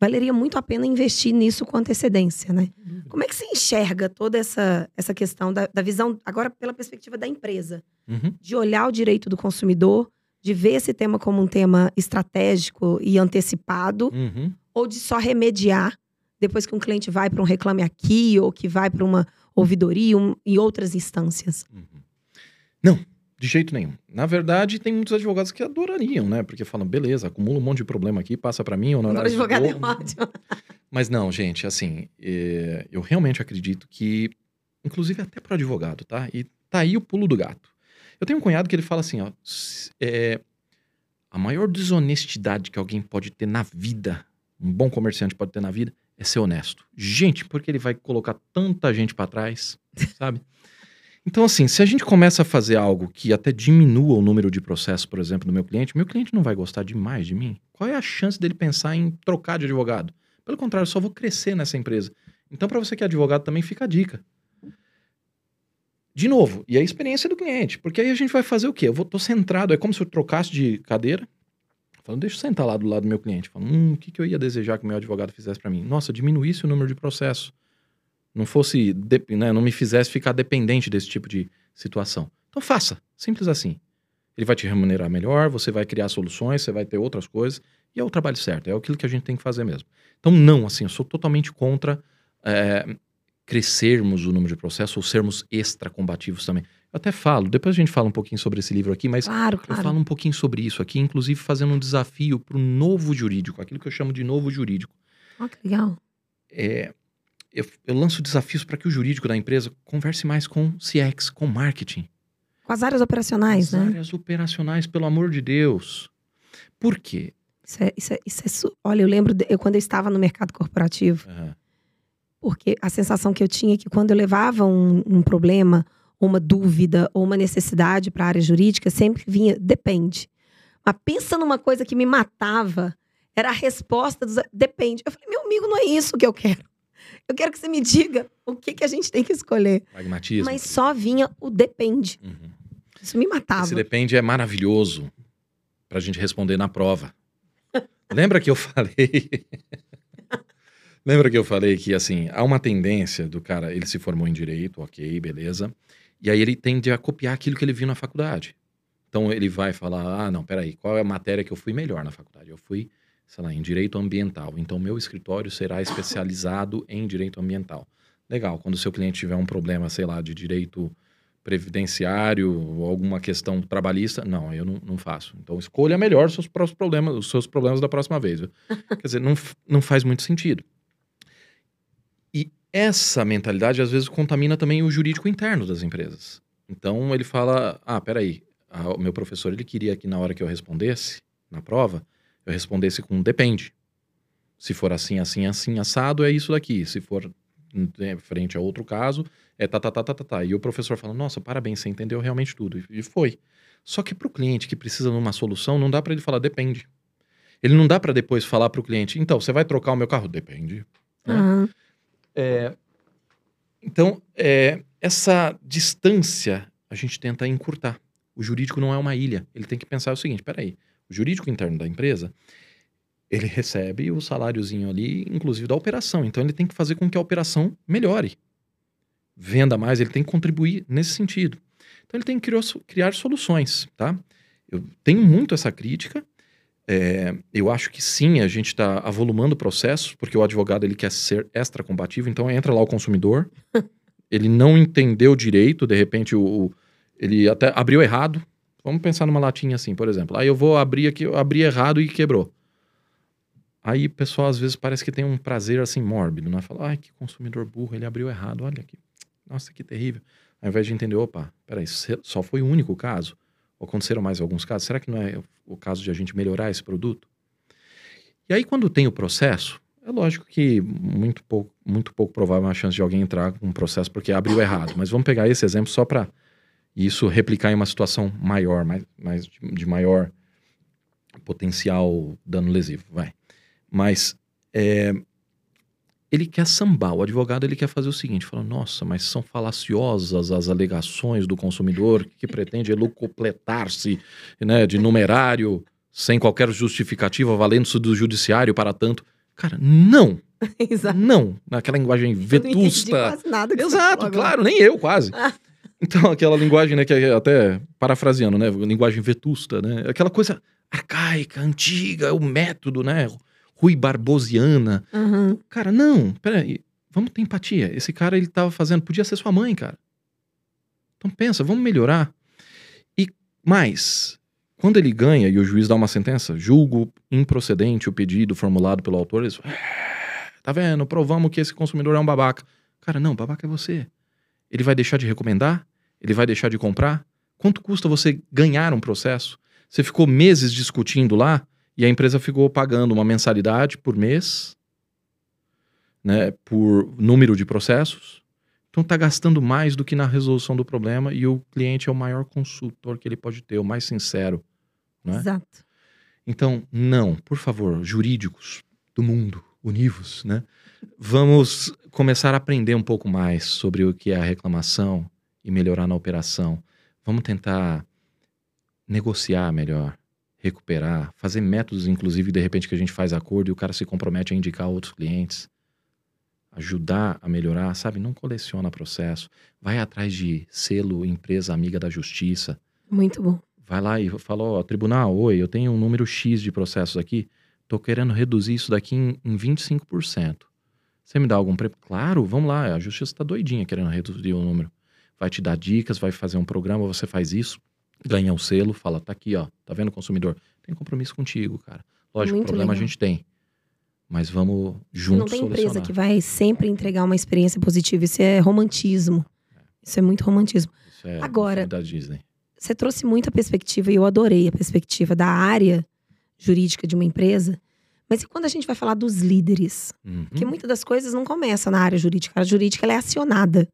valeria muito a pena investir nisso com antecedência, né? Como é que você enxerga toda essa, essa questão da, da visão, agora pela perspectiva da empresa, Uhum. de olhar o direito do consumidor, de ver esse tema como um tema estratégico e antecipado, Uhum. ou de só remediar depois que um cliente vai para um reclame aqui ou que vai para uma ouvidoria um, e outras instâncias? Uhum. Não, de jeito nenhum. Na verdade, tem muitos advogados que adorariam, né? Porque falam, beleza, acumula um monte de problema aqui, passa para mim, Agora, honorários advogado é ótimo. Mas não, gente, assim, é, eu realmente acredito que, inclusive até para advogado, tá? E tá aí o pulo do gato. Eu tenho um cunhado que ele fala assim, ó, é, a maior desonestidade que alguém pode ter na vida, um bom comerciante pode ter na vida, é ser honesto. Gente, porque ele vai colocar tanta gente para trás, sabe? Então, assim, se a gente começa a fazer algo que até diminua o número de processos, por exemplo, do meu cliente, meu cliente não vai gostar demais de mim. Qual é a chance dele pensar em trocar de advogado? Pelo contrário, eu só vou crescer nessa empresa. Então, para você que é advogado, também fica a dica. De novo, e a experiência do cliente. Porque aí a gente vai fazer o quê? Eu vou, tô centrado, é como se eu trocasse de cadeira. Falando, deixa eu sentar lá do lado do meu cliente. Falando, hum, o que, que eu ia desejar que o meu advogado fizesse para mim? Nossa, diminuísse o número de processos. Não fosse, de- né, não me fizesse ficar dependente desse tipo de situação. Então faça, simples assim. Ele vai te remunerar melhor, você vai criar soluções, você vai ter outras coisas, e é o trabalho certo, é aquilo que a gente tem que fazer mesmo. Então, não, assim, eu sou totalmente contra é, crescermos o número de processos ou sermos extra combativos também. Eu até falo, depois a gente fala um pouquinho sobre esse livro aqui, mas Claro, eu claro. falo um pouquinho sobre isso aqui, inclusive fazendo um desafio para o novo jurídico, aquilo que eu chamo de novo jurídico. Ó, que legal. É, eu, eu lanço desafios para que o jurídico da empresa converse mais com CX, com marketing. Com as áreas operacionais, As né? áreas operacionais, pelo amor de Deus. Por quê? Isso é, isso é, isso é Olha, eu lembro de- eu, quando eu estava no mercado corporativo, Aham. porque a sensação que eu tinha é que quando eu levava um, um problema, uma dúvida ou uma necessidade para a área jurídica, sempre vinha, depende. Mas pensa numa coisa que me matava, era a resposta dos. Depende. Eu falei, meu amigo, não é isso que eu quero. Eu quero que você me diga o que, que a gente tem que escolher. Pragmatismo. Mas só vinha o depende. Uhum. Isso me matava. Esse depende é maravilhoso para a gente responder na prova. Lembra que eu falei? Lembra que eu falei que assim há uma tendência do cara, ele se formou em direito, ok, beleza, e aí ele tende a copiar aquilo que ele viu na faculdade. Então ele vai falar, ah, não, peraí, qual é a matéria que eu fui melhor na faculdade? Eu fui, sei lá, em direito ambiental. Então meu escritório será especializado em direito ambiental. Legal. Quando o seu cliente tiver um problema, sei lá, de direito previdenciário ou alguma questão trabalhista, não, eu não, não faço. Então escolha melhor os seus problemas, os seus problemas da próxima vez. viu? Quer dizer, não, não faz muito sentido. E essa mentalidade às vezes contamina também o jurídico interno das empresas. Então ele fala: "Ah, peraí, o meu professor ele queria que na hora que eu respondesse na prova, eu respondesse com depende. Se for assim, assim, assim, assado, é isso daqui. Se for né, frente a outro caso, é tá, tá, tá, tá, tá, tá. E o professor fala, nossa, parabéns, você entendeu realmente tudo. E foi. Só que para o cliente que precisa de uma solução, não dá para ele falar, depende. Ele não dá para depois falar para o cliente, então, você vai trocar o meu carro? Depende. né? Aham. Então, é, essa distância a gente tenta encurtar. O jurídico não é uma ilha. Ele tem que pensar o seguinte: peraí, o jurídico interno da empresa, ele recebe o saláriozinho ali, inclusive da operação. Então, ele tem que fazer com que a operação melhore. Venda mais, ele tem que contribuir nesse sentido. Então, ele tem que criar, soluções, tá? Eu tenho muito essa crítica. É, eu acho que sim, a gente está avolumando processos, porque o advogado ele quer ser extra combativo, então entra lá o consumidor, ele não entendeu direito, de repente o, o- ele até abriu errado. Vamos pensar numa latinha assim, por exemplo. Aí eu vou abrir aqui, eu abri errado e quebrou. Aí o pessoal às vezes parece que tem um prazer assim mórbido, né? Fala, ai, que consumidor burro, ele abriu errado, olha aqui. Nossa, que terrível. Ao invés de entender, opa, peraí, só foi o único caso? Ou aconteceram mais alguns casos? Será que não é o caso de a gente melhorar esse produto? E aí, quando tem o processo, é lógico que muito pouco, muito pouco provável a chance de alguém entrar com um processo porque abriu errado. Mas vamos pegar esse exemplo só para isso replicar em uma situação maior, mais, mais de, maior potencial dano lesivo, vai. Mas é, ele quer sambar. O advogado ele quer fazer o seguinte: fala, nossa, mas são falaciosas as alegações do consumidor que pretende elucopletar-se né, de numerário sem qualquer justificativa, valendo-se do judiciário para tanto. Cara, não. Exato. Não. Naquela linguagem Eu não vetusta. quase nada que você Exato, claro, nem eu quase. Então, aquela linguagem, né, que é até parafraseando, né, linguagem vetusta, né, aquela coisa arcaica, antiga, o método, né, Rui Barbosiana. Aham. Cara, não, peraí, vamos ter empatia. Esse cara, ele tava fazendo, podia ser sua mãe, cara. Então pensa, vamos melhorar. E mais, quando ele ganha e o juiz dá uma sentença, julgo improcedente o pedido formulado pelo autor, eles, "Ah, tá vendo, provamos que esse consumidor é um babaca. Cara, não, babaca é você. Ele vai deixar de recomendar? Ele vai deixar de comprar? Quanto custa você ganhar um processo? Você ficou meses discutindo lá e a empresa ficou pagando uma mensalidade por mês, né, por número de processos. Então está gastando mais do que na resolução do problema e o cliente é o maior consultor que ele pode ter, o mais sincero. Não é? Exato. Então, não, por favor, jurídicos do mundo, univos, né? Vamos começar a aprender um pouco mais sobre o que é a reclamação e melhorar na operação. Vamos tentar negociar melhor, recuperar, fazer métodos, inclusive, de repente, que a gente faz acordo e o cara se compromete a indicar outros clientes. Ajudar a melhorar, sabe? Não coleciona processo. Vai atrás de selo empresa amiga da justiça Muito bom. vai lá e fala, ó, tribunal, oi, eu tenho um número X de processos aqui, tô querendo reduzir isso daqui em, em 25%. Você me dá algum prêmio? Claro, vamos lá, a justiça tá doidinha querendo reduzir o número. Vai te dar dicas, vai fazer um programa, você faz isso, ganha o selo, fala, tá aqui, ó, tá vendo, consumidor? Tem compromisso contigo, cara. Lógico, Muito problema legal. a gente tem. Mas vamos juntos não tem empresa solucionar. que vai sempre entregar uma experiência positiva. Isso é romantismo. Isso é muito romantismo. Isso é Agora- da Disney. Você trouxe muita perspectiva e eu adorei a perspectiva da área jurídica de uma empresa. Mas e quando a gente vai falar dos líderes? Uhum, Porque muitas das coisas não começam na área jurídica. A área jurídica é acionada.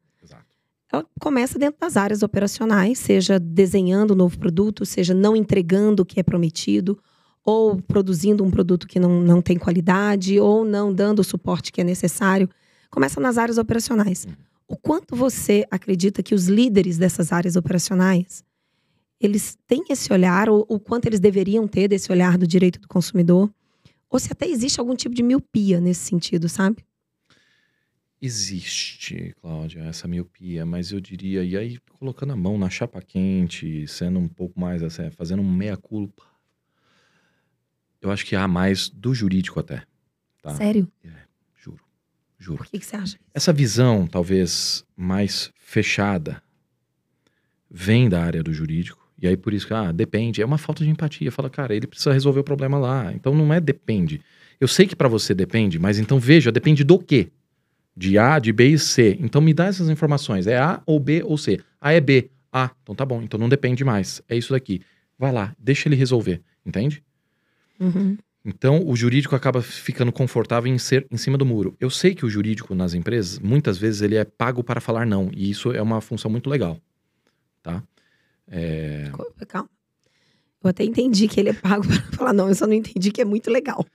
Ela começa dentro das áreas operacionais, seja desenhando um novo produto, seja não entregando o que é prometido, ou produzindo um produto que não, não tem qualidade, ou não dando o suporte que é necessário. Começa nas áreas operacionais. Uhum. O quanto você acredita que os líderes dessas áreas operacionais eles têm esse olhar, ou o quanto eles deveriam ter desse olhar do direito do consumidor? Ou se até existe algum tipo de miopia nesse sentido, sabe? Existe, Cláudia, essa miopia, mas eu diria, e aí colocando a mão na chapa quente, sendo um pouco mais assim, fazendo um meia-culpa, eu acho que há mais do jurídico até, tá? Sério? Juro, juro. Por que, que você acha? Essa visão, talvez mais fechada, vem da área do jurídico, e aí por isso que, ah, depende, é uma falta de empatia. Fala, cara, ele precisa resolver o problema lá, então não é depende. Eu sei que pra você depende, mas então veja, depende do quê? De A, de B e C. Então me dá essas informações. É A ou B ou C. A é B. A. Então tá bom. Então não depende mais. É isso daqui. Vai lá, deixa ele resolver. Entende? Uhum. Então o jurídico acaba ficando confortável em ser em cima do muro. Eu sei que o jurídico nas empresas, muitas vezes ele é pago para falar não. E isso é uma função muito legal. Tá? É, Calma. Eu até entendi que ele é pago para falar, não, eu só não entendi que é muito legal.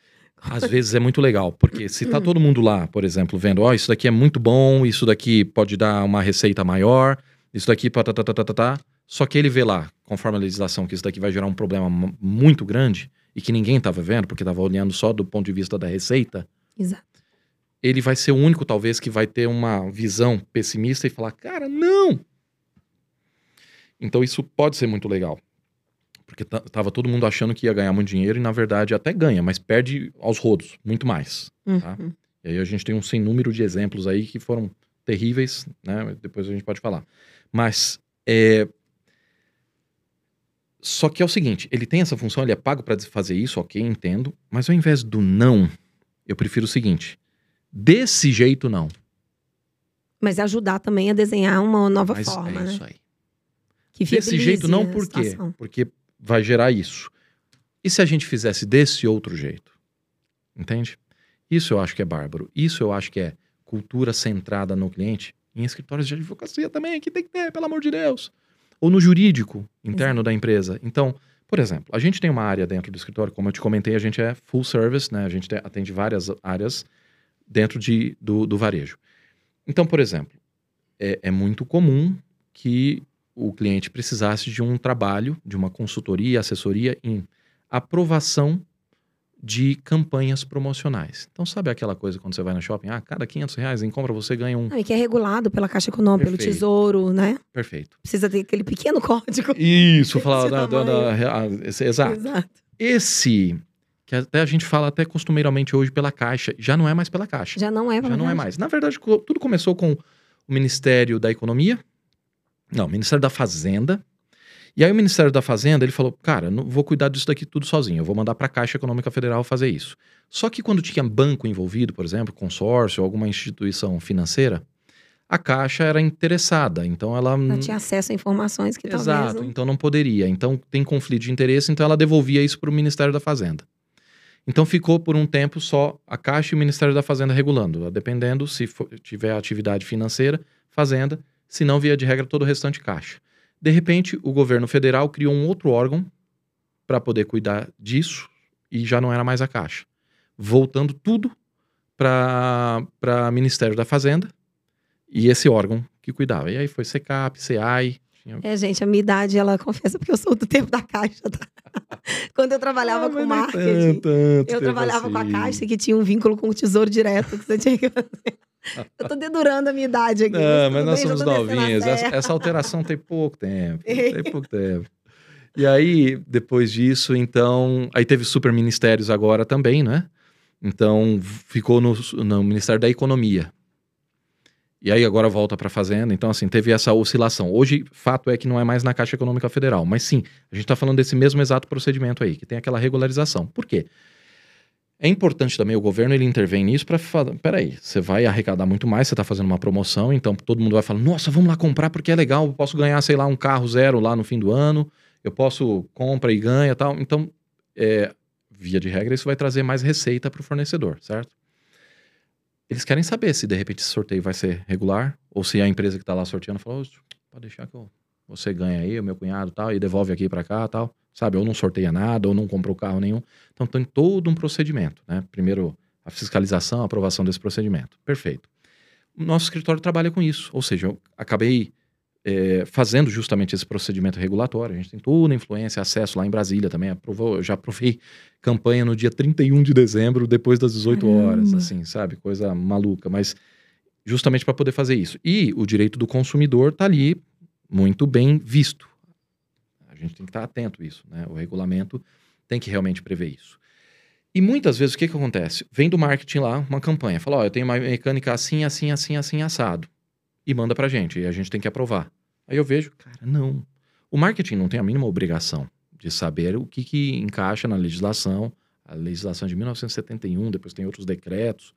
Às vezes é muito legal, porque se tá todo mundo lá, por exemplo, vendo, ó, isso daqui é muito bom, isso daqui pode dar uma receita maior, isso daqui tá, tá, tá, tá, tá, tá, só que ele vê lá, conforme a legislação, que isso daqui vai gerar um problema mu- muito grande e que ninguém tava vendo, porque tava olhando só do ponto de vista da receita, Exato. ele vai ser o único, talvez, que vai ter uma visão pessimista e falar, cara, não! Então isso pode ser muito legal. Porque ta- tava todo mundo achando que ia ganhar muito dinheiro e, na verdade, até ganha, mas perde aos rodos, muito mais. Tá. Uhum. E aí a gente tem um sem número de exemplos aí que foram terríveis, né? Depois a gente pode falar. Mas é... Só que é o seguinte, ele tem essa função, ele é pago para fazer isso, ok, entendo. Mas ao invés do não, eu prefiro o seguinte: desse jeito não. Mas ajudar também a desenhar uma nova Mas forma, é né? isso aí. Que Desse jeito não, por quê? Porque vai gerar isso. E se a gente fizesse desse outro jeito? Entende? Isso eu acho que é bárbaro. Isso eu acho que é cultura centrada no cliente. Em escritórios de advocacia também, que tem que ter, pelo amor de Deus. Ou no jurídico interno da empresa. Então, por exemplo, a gente tem uma área dentro do escritório, como eu te comentei, a gente é full service, né? A gente te- atende várias áreas dentro de, do, do varejo. Então, por exemplo, é, é muito comum que o cliente precisasse de um trabalho, de uma consultoria, assessoria em aprovação de campanhas promocionais. Então, sabe aquela coisa quando você vai no shopping? Ah, cada 500 reais em compra você ganha um. Ah, e que é regulado pela Caixa Econômica, pelo Tesouro, né? Perfeito. Precisa ter aquele pequeno código. Isso, falar da, da, da, ah, exato. exato. Esse que até a gente fala até costumeiramente hoje pela Caixa, já não é mais pela Caixa. Já não é pela Já não é mais. Na verdade, tudo começou com o Ministério da Economia, não, o Ministério da Fazenda. E aí o Ministério da Fazenda, ele falou, cara, não vou cuidar disso daqui tudo sozinho, eu vou mandar para a Caixa Econômica Federal fazer isso. Só que quando tinha banco envolvido, por exemplo, consórcio, alguma instituição financeira, a Caixa era interessada, então ela... Não tinha acesso a informações que Exato, talvez... Exato, então não poderia. Então tem conflito de interesse, então ela devolvia isso para o Ministério da Fazenda. Então ficou por um tempo só a Caixa e o Ministério da Fazenda regulando, dependendo se for, tiver atividade financeira, Fazenda, se não via de regra todo o restante Caixa. De repente, o governo federal criou um outro órgão para poder cuidar disso e já não era mais a Caixa. Voltando tudo para o Ministério da Fazenda e esse órgão que cuidava. E aí foi SECAP, SEAI, tinha... É, gente, a minha idade, ela confessa, porque eu sou do tempo da Caixa, tá? Quando eu trabalhava ah, com marketing, tanto, eu trabalhava assim. com a assim. Caixa, que tinha um vínculo com o Tesouro Direto, que você tinha que fazer. Eu tô dedurando a minha idade aqui. Não, mas, nós somos novinhos. Essa, essa, alteração tem pouco tempo. tem pouco tempo. E aí, depois disso, então. Aí teve super ministérios agora também, né? Então, ficou no, no Ministério da Economia. E aí agora volta para a Fazenda. Então, assim, teve essa oscilação. Hoje, fato é que não é mais na Caixa Econômica Federal. Mas sim, a gente está falando desse mesmo exato procedimento aí, que tem aquela regularização. Por quê? É importante também o governo ele intervém nisso para falar, peraí, você vai arrecadar muito mais, você está fazendo uma promoção, então todo mundo vai falar, nossa, vamos lá comprar porque é legal, eu posso ganhar, sei lá, um carro zero lá no fim do ano, eu posso compra e ganha tal. Então, é, via de regra, isso vai trazer mais receita para o fornecedor, certo? eles querem saber se de repente esse sorteio vai ser regular ou se a empresa que está lá sorteando falou, pode deixar que eu, você ganha aí, o meu cunhado tal, e devolve aqui para cá tal, sabe? Ou não sorteia nada, ou não comprou carro nenhum. Então tem todo um procedimento, né? Primeiro a fiscalização, a aprovação desse procedimento. Perfeito. O nosso escritório trabalha com isso, ou seja, eu acabei é, fazendo justamente esse procedimento regulatório. A gente tem toda a influência, acesso lá em Brasília também. Aprovou, já aprovei campanha no dia 31 de dezembro, depois das 18 Caramba. horas, assim, sabe? Coisa maluca, mas justamente para poder fazer isso. E o direito do consumidor está ali muito bem visto. A gente tem que estar atento a isso, né? O regulamento tem que realmente prever isso. E muitas vezes o que, que acontece? Vem do marketing lá uma campanha, fala: Ó, oh, eu tenho uma mecânica assim, assim, assim, assim, assado. E manda pra gente, e a gente tem que aprovar. Aí eu vejo, cara, não. O marketing não tem a mínima obrigação de saber o que, que encaixa na legislação. A legislação de 1971, depois tem outros decretos.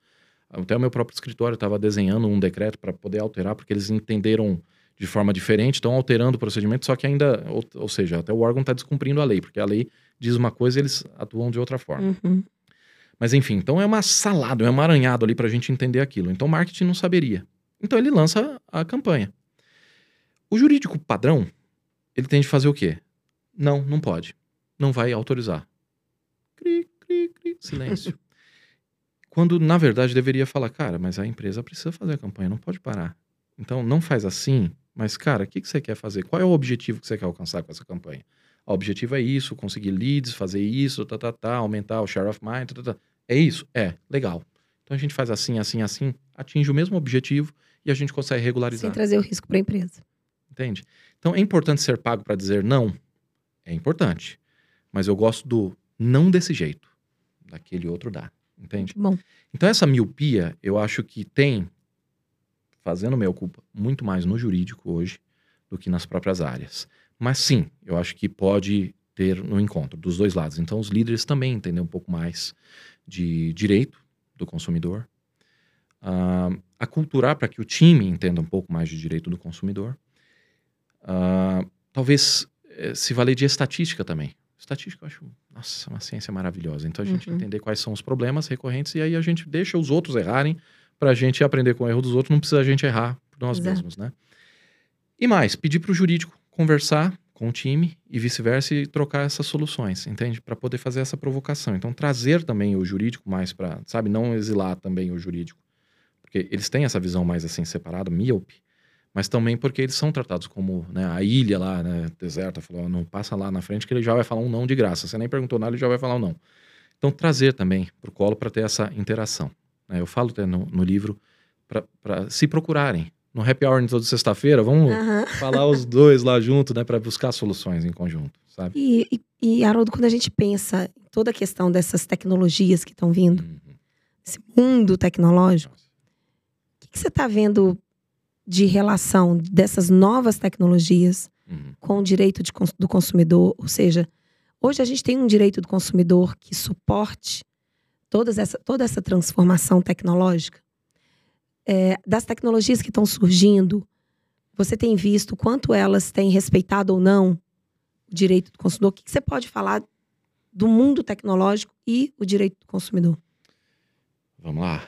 Até o meu próprio escritório estava desenhando um decreto para poder alterar, porque eles entenderam de forma diferente, estão alterando o procedimento, só que ainda, ou, ou seja, até o órgão está descumprindo a lei, porque a lei diz uma coisa e eles atuam de outra forma. Uhum. Mas enfim, então é uma salada, é um emaranhado ali para a gente entender aquilo. Então o marketing não saberia. Então ele lança a campanha. O jurídico padrão, ele tem de fazer o quê? Não, não pode. Não vai autorizar. Cri, cri, cri, silêncio. Quando, na verdade, deveria falar, cara, mas a empresa precisa fazer a campanha, não pode parar. Então, não faz assim, mas, cara, o que, que você quer fazer? Qual é o objetivo que você quer alcançar com essa campanha? O objetivo é isso, conseguir leads, fazer isso, tá, tá, tá, aumentar o share of mind, tá, tá, tá. É isso? É, legal. Então a gente faz assim, assim, assim, atinge o mesmo objetivo e a gente consegue regularizar. Sem trazer o risco para a empresa. Entende? Então é importante ser pago para dizer não? É importante. Mas eu gosto do não desse jeito. Daquele outro dá. Entende? Bom. Então essa miopia, eu acho que tem, fazendo meia culpa, muito mais no jurídico hoje do que nas próprias áreas. Mas sim, eu acho que pode ter no encontro dos dois lados. Então os líderes também entendem um pouco mais de direito do consumidor, uh, aculturar para que o time entenda um pouco mais de direito do consumidor Uh, talvez eh, se valer de estatística também. Estatística eu acho, nossa, uma ciência maravilhosa. Então a gente uhum. entender quais são os problemas recorrentes e aí a gente deixa os outros errarem para a gente aprender com o erro dos outros, não precisa a gente errar por nós Exato. mesmos, né? E mais, pedir para o jurídico conversar com o time e vice-versa e trocar essas soluções, entende? Para poder fazer essa provocação. Então, trazer também o jurídico mais para, sabe, não exilar também o jurídico. Porque eles têm essa visão mais assim separada, míope, mas também porque eles são tratados como né, a ilha lá, né, deserta, falou, não passa lá na frente que ele já vai falar um não de graça. Você nem perguntou nada, ele já vai falar um não. Então, trazer também para o colo para ter essa interação. Né? Eu falo até no, no livro para se procurarem. No happy hour toda sexta-feira, vamos Aham. falar os dois lá junto, né, para buscar soluções em conjunto, sabe? E, e, e, Haroldo, quando a gente pensa em toda a questão dessas tecnologias que estão vindo, Uhum. esse mundo tecnológico, o que, que você está vendo de relação dessas novas tecnologias Uhum. com o direito de do consumidor? Ou seja, hoje a gente tem um direito do consumidor que suporte todas essa, toda essa transformação tecnológica. É, das tecnologias que estão surgindo, você tem visto quanto elas têm respeitado ou não o direito do consumidor? O que, que você pode falar do mundo tecnológico e o direito do consumidor? Vamos lá.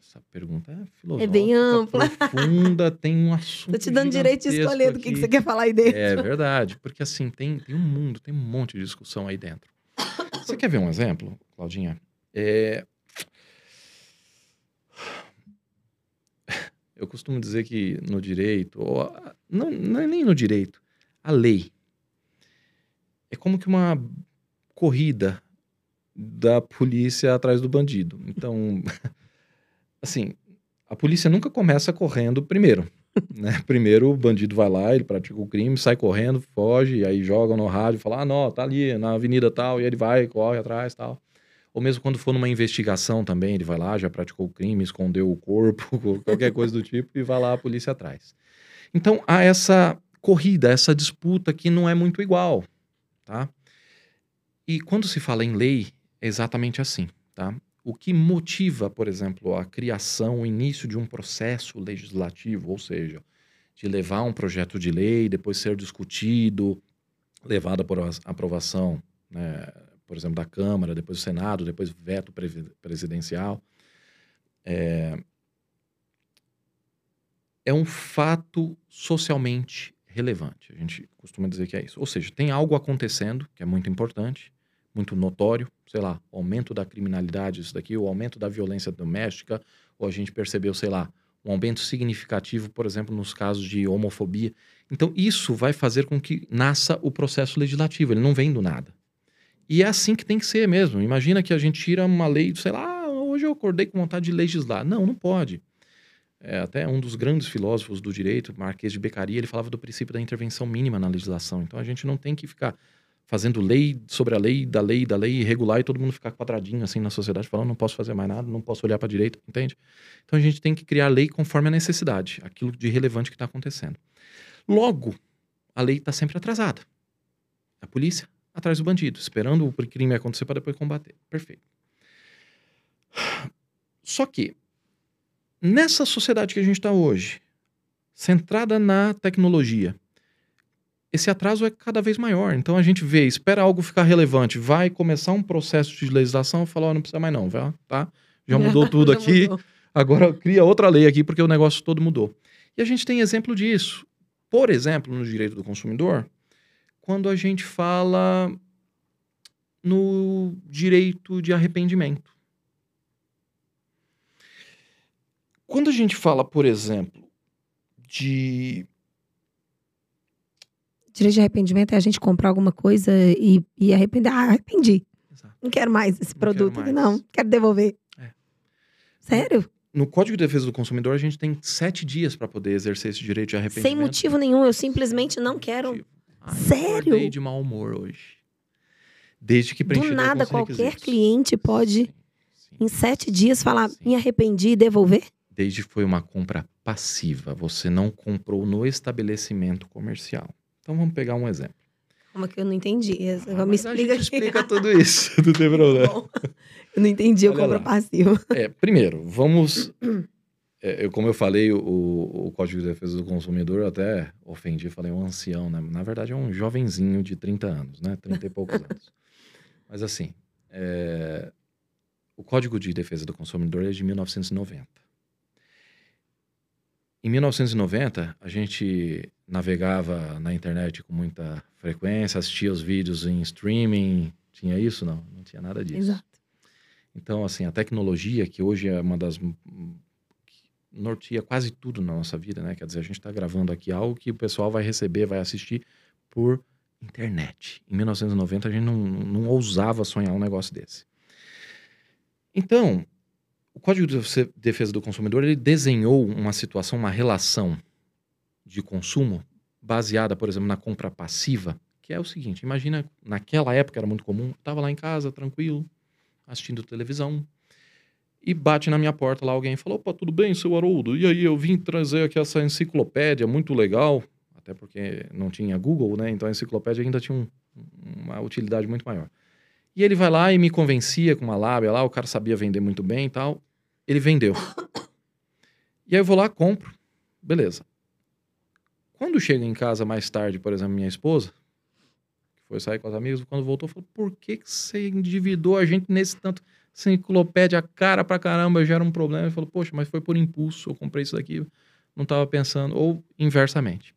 Essa pergunta é filosófica, bem ampla. profunda, tem um assunto Tô te dando direito de escolher do que, que você quer falar aí dentro. É verdade, porque assim, tem, tem um mundo, tem um monte de discussão aí dentro. Você quer ver um exemplo, Claudinha? É... Eu costumo dizer que no direito, ou não, não é nem no direito, a lei é como que uma corrida da polícia atrás do bandido. Então, assim, a polícia nunca começa correndo primeiro né? Primeiro o bandido vai lá, ele pratica o crime, sai correndo, foge, aí joga no rádio, fala, ah, não, tá ali na avenida tal, e ele vai, corre atrás tal. Ou mesmo quando for numa investigação também, ele vai lá, já praticou o crime, escondeu o corpo, qualquer coisa do tipo, e vai lá a polícia atrás. Então há essa corrida, essa disputa que não é muito igual, tá? E quando se fala em lei, é exatamente assim, tá? O que motiva, por exemplo, a criação, o início de um processo legislativo, ou seja, de levar um projeto de lei, depois ser discutido, levado por aprovação, né, por exemplo, da Câmara, depois do Senado, depois veto previ- presidencial, é, é um fato socialmente relevante. A gente costuma dizer que é isso. Ou seja, tem algo acontecendo que é muito importante, muito notório, sei lá, o aumento da criminalidade, isso daqui, o aumento da violência doméstica, ou a gente percebeu, sei lá, um aumento significativo, por exemplo, nos casos de homofobia. Então, isso vai fazer com que nasça o processo legislativo, ele não vem do nada. E é assim que tem que ser mesmo. Imagina que a gente tira uma lei, sei lá, "Ah, hoje eu acordei com vontade de legislar. Não, não pode. É, até um dos grandes filósofos do direito, Marquês de Beccaria, ele falava do princípio da intervenção mínima na legislação. Então, a gente não tem que ficar fazendo lei sobre a lei, da lei, da lei, irregular, e todo mundo ficar quadradinho assim na sociedade, falando, não posso fazer mais nada, não posso olhar para a direita, entende? Então a gente tem que criar lei conforme a necessidade, aquilo de relevante que está acontecendo. Logo, a lei está sempre atrasada. A polícia atrás do bandido, esperando o crime acontecer para depois combater. Perfeito. Só que, nessa sociedade que a gente está hoje, centrada na tecnologia, esse atraso é cada vez maior. Então a gente vê, espera algo ficar relevante, vai começar um processo de legislação, fala, ó, não precisa mais não, tá? Já mudou tudo Já aqui, mudou. agora cria outra lei aqui porque o negócio todo mudou. E a gente tem exemplo disso. Por exemplo, no direito do consumidor, quando a gente fala no direito de arrependimento. Quando a gente fala, por exemplo, de Direito de arrependimento é a gente comprar alguma coisa e, e arrepender. Ah, arrependi. Exato. Não quero mais esse Não produto. quero mais. Não, quero devolver. É. Sério? No Código de Defesa do Consumidor, a gente tem sete dias para poder exercer esse direito de arrependimento. Sem motivo nenhum. Eu simplesmente não quero. Ai, Sério? Acordei de mau humor hoje. Desde que preenchi Do nada, qualquer cliente pode, Sim, sim. em sete dias, falar: Sim. me arrependi e devolver? Desde que foi uma compra passiva. Você não comprou no estabelecimento comercial. Então vamos pegar um exemplo. Como que eu não entendi? Ah, me mas a explica explica tudo isso. Não tem problema. Bom, eu não entendi o Olha compra lá. passivo. É, primeiro, vamos. é, eu- como eu falei, o, o Código de Defesa do Consumidor, eu até ofendi, falei um ancião, né? Na verdade, é um jovenzinho de 30 anos, né? 30 e poucos anos. Mas assim, é, o Código de Defesa do Consumidor é de 1990. Em 1990, a gente navegava na internet com muita frequência, assistia os vídeos em streaming. Tinha isso? Não, não tinha nada disso. Exato. Então, assim, a tecnologia, que hoje é uma das. Norteia quase tudo na nossa vida, né? Quer dizer, a gente está gravando aqui algo que o pessoal vai receber, vai assistir por internet. Em 1990, a gente não, não ousava sonhar um negócio desse. Então, o Código de Defesa do Consumidor ele desenhou uma situação, uma relação de consumo baseada, por exemplo, na compra passiva, que é o seguinte: imagina, naquela época era muito comum, estava lá em casa, tranquilo, assistindo televisão, e bate na minha porta lá alguém e falou: opa, tudo bem, seu Haroldo? E aí, eu vim trazer aqui essa enciclopédia muito legal, até porque não tinha Google, né? Então a enciclopédia ainda tinha um, uma utilidade muito maior. E ele vai lá e me convencia com uma lábia lá, o cara sabia vender muito bem e tal. Ele vendeu. E aí eu vou lá, compro. Beleza. Quando chega em casa mais tarde, por exemplo, minha esposa, que foi sair com os amigos, quando voltou, falou: por que, que você endividou a gente nesse tanto? Enciclopédia cara pra caramba, gera um problema. Ele falou, poxa, mas foi por impulso, eu comprei isso daqui, não estava pensando, ou inversamente.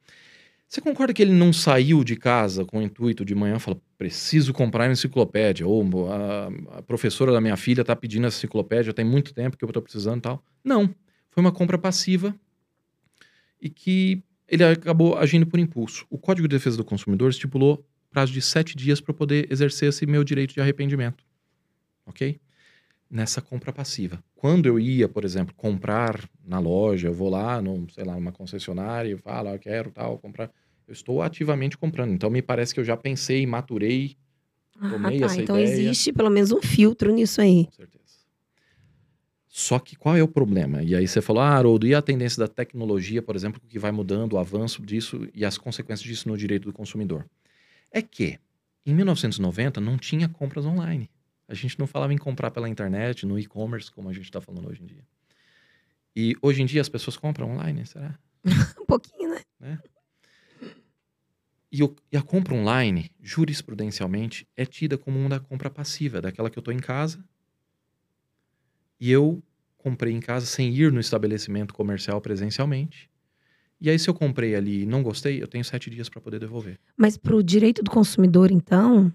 Você concorda que ele não saiu de casa com o intuito de manhã falar, preciso comprar uma enciclopédia, ou a, a professora da minha filha está pedindo essa enciclopédia tem muito tempo que eu estou precisando e tal. Não, foi uma compra passiva e que ele acabou agindo por impulso. O Código de Defesa do Consumidor estipulou prazo de sete dias para poder exercer esse meu direito de arrependimento. Ok? Nessa compra passiva. Quando eu ia, por exemplo, comprar na loja, eu vou lá, num, sei lá, numa concessionária e falo, ah, eu quero tal, comprar. Eu estou ativamente comprando. Então, me parece que eu já pensei, maturei, Ah, tomei tá. essa Então ideia. existe pelo menos um filtro nisso aí. Com certeza. Só que qual é o problema? E aí você falou, ah, Haroldo, e a tendência da tecnologia, por exemplo, que vai mudando, o avanço disso e as consequências disso no direito do consumidor? É que, em 1990, não tinha compras online. A gente não falava em comprar pela internet, no e-commerce, como a gente está falando hoje em dia. E hoje em dia as pessoas compram online, será? Um pouquinho, né? E, o- e a compra online, jurisprudencialmente, é tida como uma compra passiva, daquela que eu estou em casa e eu comprei em casa sem ir no estabelecimento comercial presencialmente. E aí, se eu comprei ali e não gostei, eu tenho sete dias para poder devolver. Mas para o direito do consumidor, então,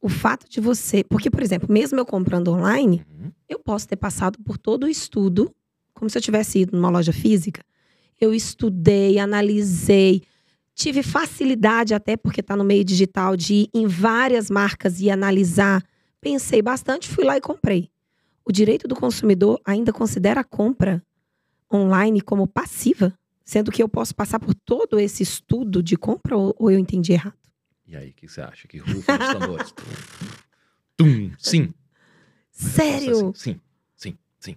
o fato de você. Porque, por exemplo, mesmo eu comprando online, Uhum. eu posso ter passado por todo o estudo, como se eu tivesse ido numa loja física. Eu estudei, analisei, tive facilidade até porque está no meio digital de ir em várias marcas e analisar. Pensei bastante, fui lá e comprei. O direito do consumidor ainda considera a compra online como passiva, sendo que eu posso passar por todo esse estudo de compra ou, ou eu entendi errado? E aí, o que você acha? Que rufa os tambores? Tum, sim. Sério? Sim, sim, sim.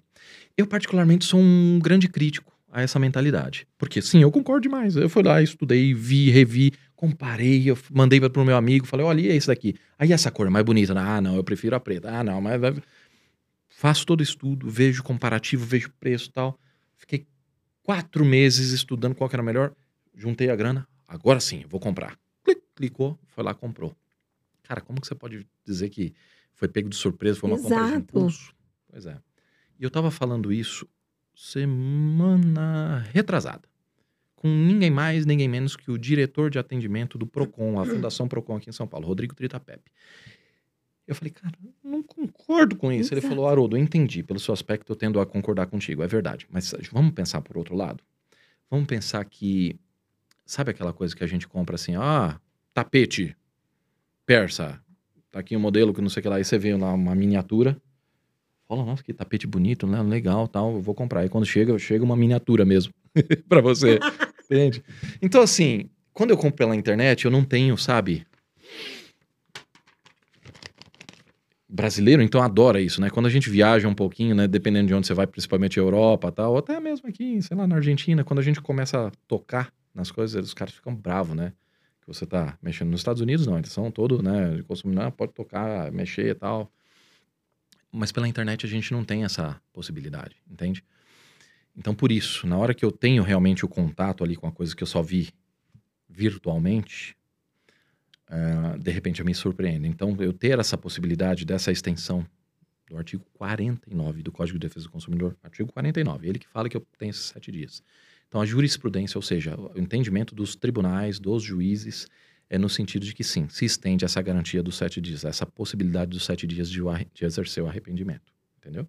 Eu, particularmente, sou um grande crítico a essa mentalidade. Porque, sim, eu concordo demais. Eu fui lá, estudei, vi, revi, comparei, eu mandei pro meu amigo, falei, olha, e esse daqui? Aí essa cor é mais bonita. Ah, não, eu prefiro a preta. Ah, não, mas... Faço todo estudo, vejo comparativo, vejo preço e tal. Fiquei quatro meses estudando qual que era melhor. Juntei a grana. Agora sim, vou comprar. Clic, clicou, foi lá, comprou. Cara, como que você pode dizer que foi pego de surpresa, foi uma compra de Exato. impulso? Pois é. E eu tava falando isso semana retrasada. Com ninguém mais, ninguém menos que o diretor de atendimento do Procon, a Fundação Procon aqui em São Paulo, Rodrigo Trita Pepe. Eu falei, cara, não concordo com isso. Ele Exato. falou, Haroldo, eu entendi. Pelo seu aspecto, eu tendo a concordar contigo. É verdade. Mas vamos pensar por outro lado? Vamos pensar que. Sabe aquela coisa que a gente compra assim? Ah, tapete persa. Tá aqui um modelo que não sei o que lá. Aí você vê lá uma miniatura. Fala, nossa, que tapete bonito, né? Legal, tal. Eu vou comprar. Aí quando chega, chega uma miniatura mesmo. pra você. Entende? Então, assim, quando eu compro pela internet, eu não tenho, sabe? Brasileiro, então, adora isso, né? Quando a gente viaja um pouquinho, né? Dependendo de onde você vai, principalmente Europa tal, ou até mesmo aqui, sei lá, na Argentina, quando a gente começa a tocar nas coisas, os caras ficam bravos, né? Que você tá mexendo. Nos Estados Unidos, não, eles são todo, né? De consumidor, não, pode tocar, mexer e tal. Mas pela internet a gente não tem essa possibilidade, entende? Então, por isso, na hora que eu tenho realmente o contato ali com a coisa que eu só vi virtualmente, ah, de repente eu me surpreendo. Então, eu ter essa possibilidade dessa extensão do artigo 49 do Código de Defesa do Consumidor, artigo 49, ele que fala que eu tenho esses sete dias. Então, a jurisprudência, ou seja, o entendimento dos tribunais, dos juízes, é no sentido de que sim, se estende essa garantia dos sete dias, essa possibilidade dos sete dias de, de exercer o arrependimento. Entendeu?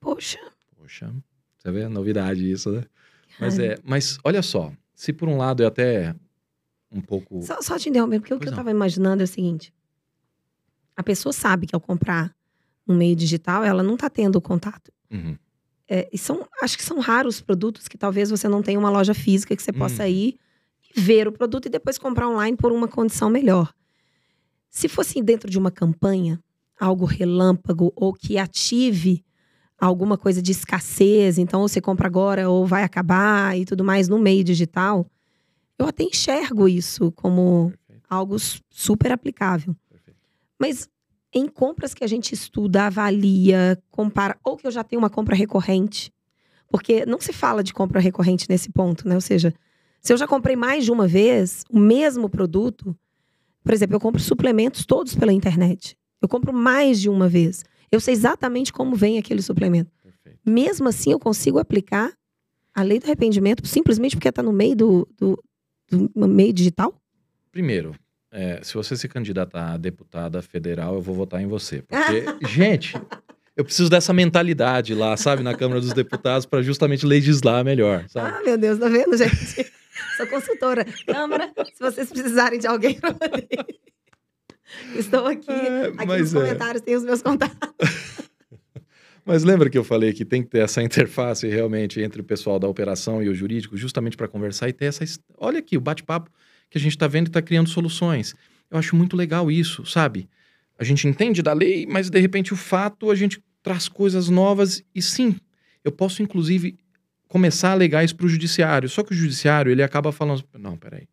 Poxa. Poxa, você vê a novidade isso, né? Mas, é, mas olha só, se por um lado é até um pouco. Só, só te interromper, porque o que eu estava imaginando é o seguinte: a pessoa sabe que ao comprar no meio digital, ela não está tendo contato. Uhum. É, e são, acho que são raros produtos que talvez você não tenha uma loja física que você possa uhum. ir ver o produto e depois comprar online por uma condição melhor. Se fosse dentro de uma campanha, algo relâmpago ou que ative alguma coisa de escassez, então você compra agora ou vai acabar e tudo mais no meio digital, eu até enxergo isso como Perfeito. algo super aplicável. Perfeito. Mas em compras que a gente estuda, avalia, compara, ou que eu já tenho uma compra recorrente, porque não se fala de compra recorrente nesse ponto, né? Ou seja, se eu já comprei mais de uma vez o mesmo produto, por exemplo, eu compro suplementos todos pela internet. Eu compro mais de uma vez. Eu sei exatamente como vem aquele suplemento. Perfeito. Mesmo assim, eu consigo aplicar a lei do arrependimento simplesmente porque está no meio do, do, do meio digital? Primeiro, é, se você se candidatar a deputada federal, eu vou votar em você. Porque, gente, eu preciso dessa mentalidade lá, sabe, na Câmara dos Deputados, para justamente legislar melhor. Sabe? Ah, meu Deus, tá vendo, gente? Sou consultora. Câmara, se vocês precisarem de alguém para poder. Estou aqui. É, aqui nos é. comentários tem os meus contatos. Mas lembra que eu falei que tem que ter essa interface realmente entre o pessoal da operação e o jurídico, justamente para conversar e ter essa. Olha aqui, o bate-papo que a gente está vendo e está criando soluções. Eu acho muito legal isso, sabe? A gente entende da lei, mas de repente o fato a gente traz coisas novas e sim, eu posso inclusive começar a alegar isso para o judiciário. Só que o judiciário ele acaba falando: não, peraí,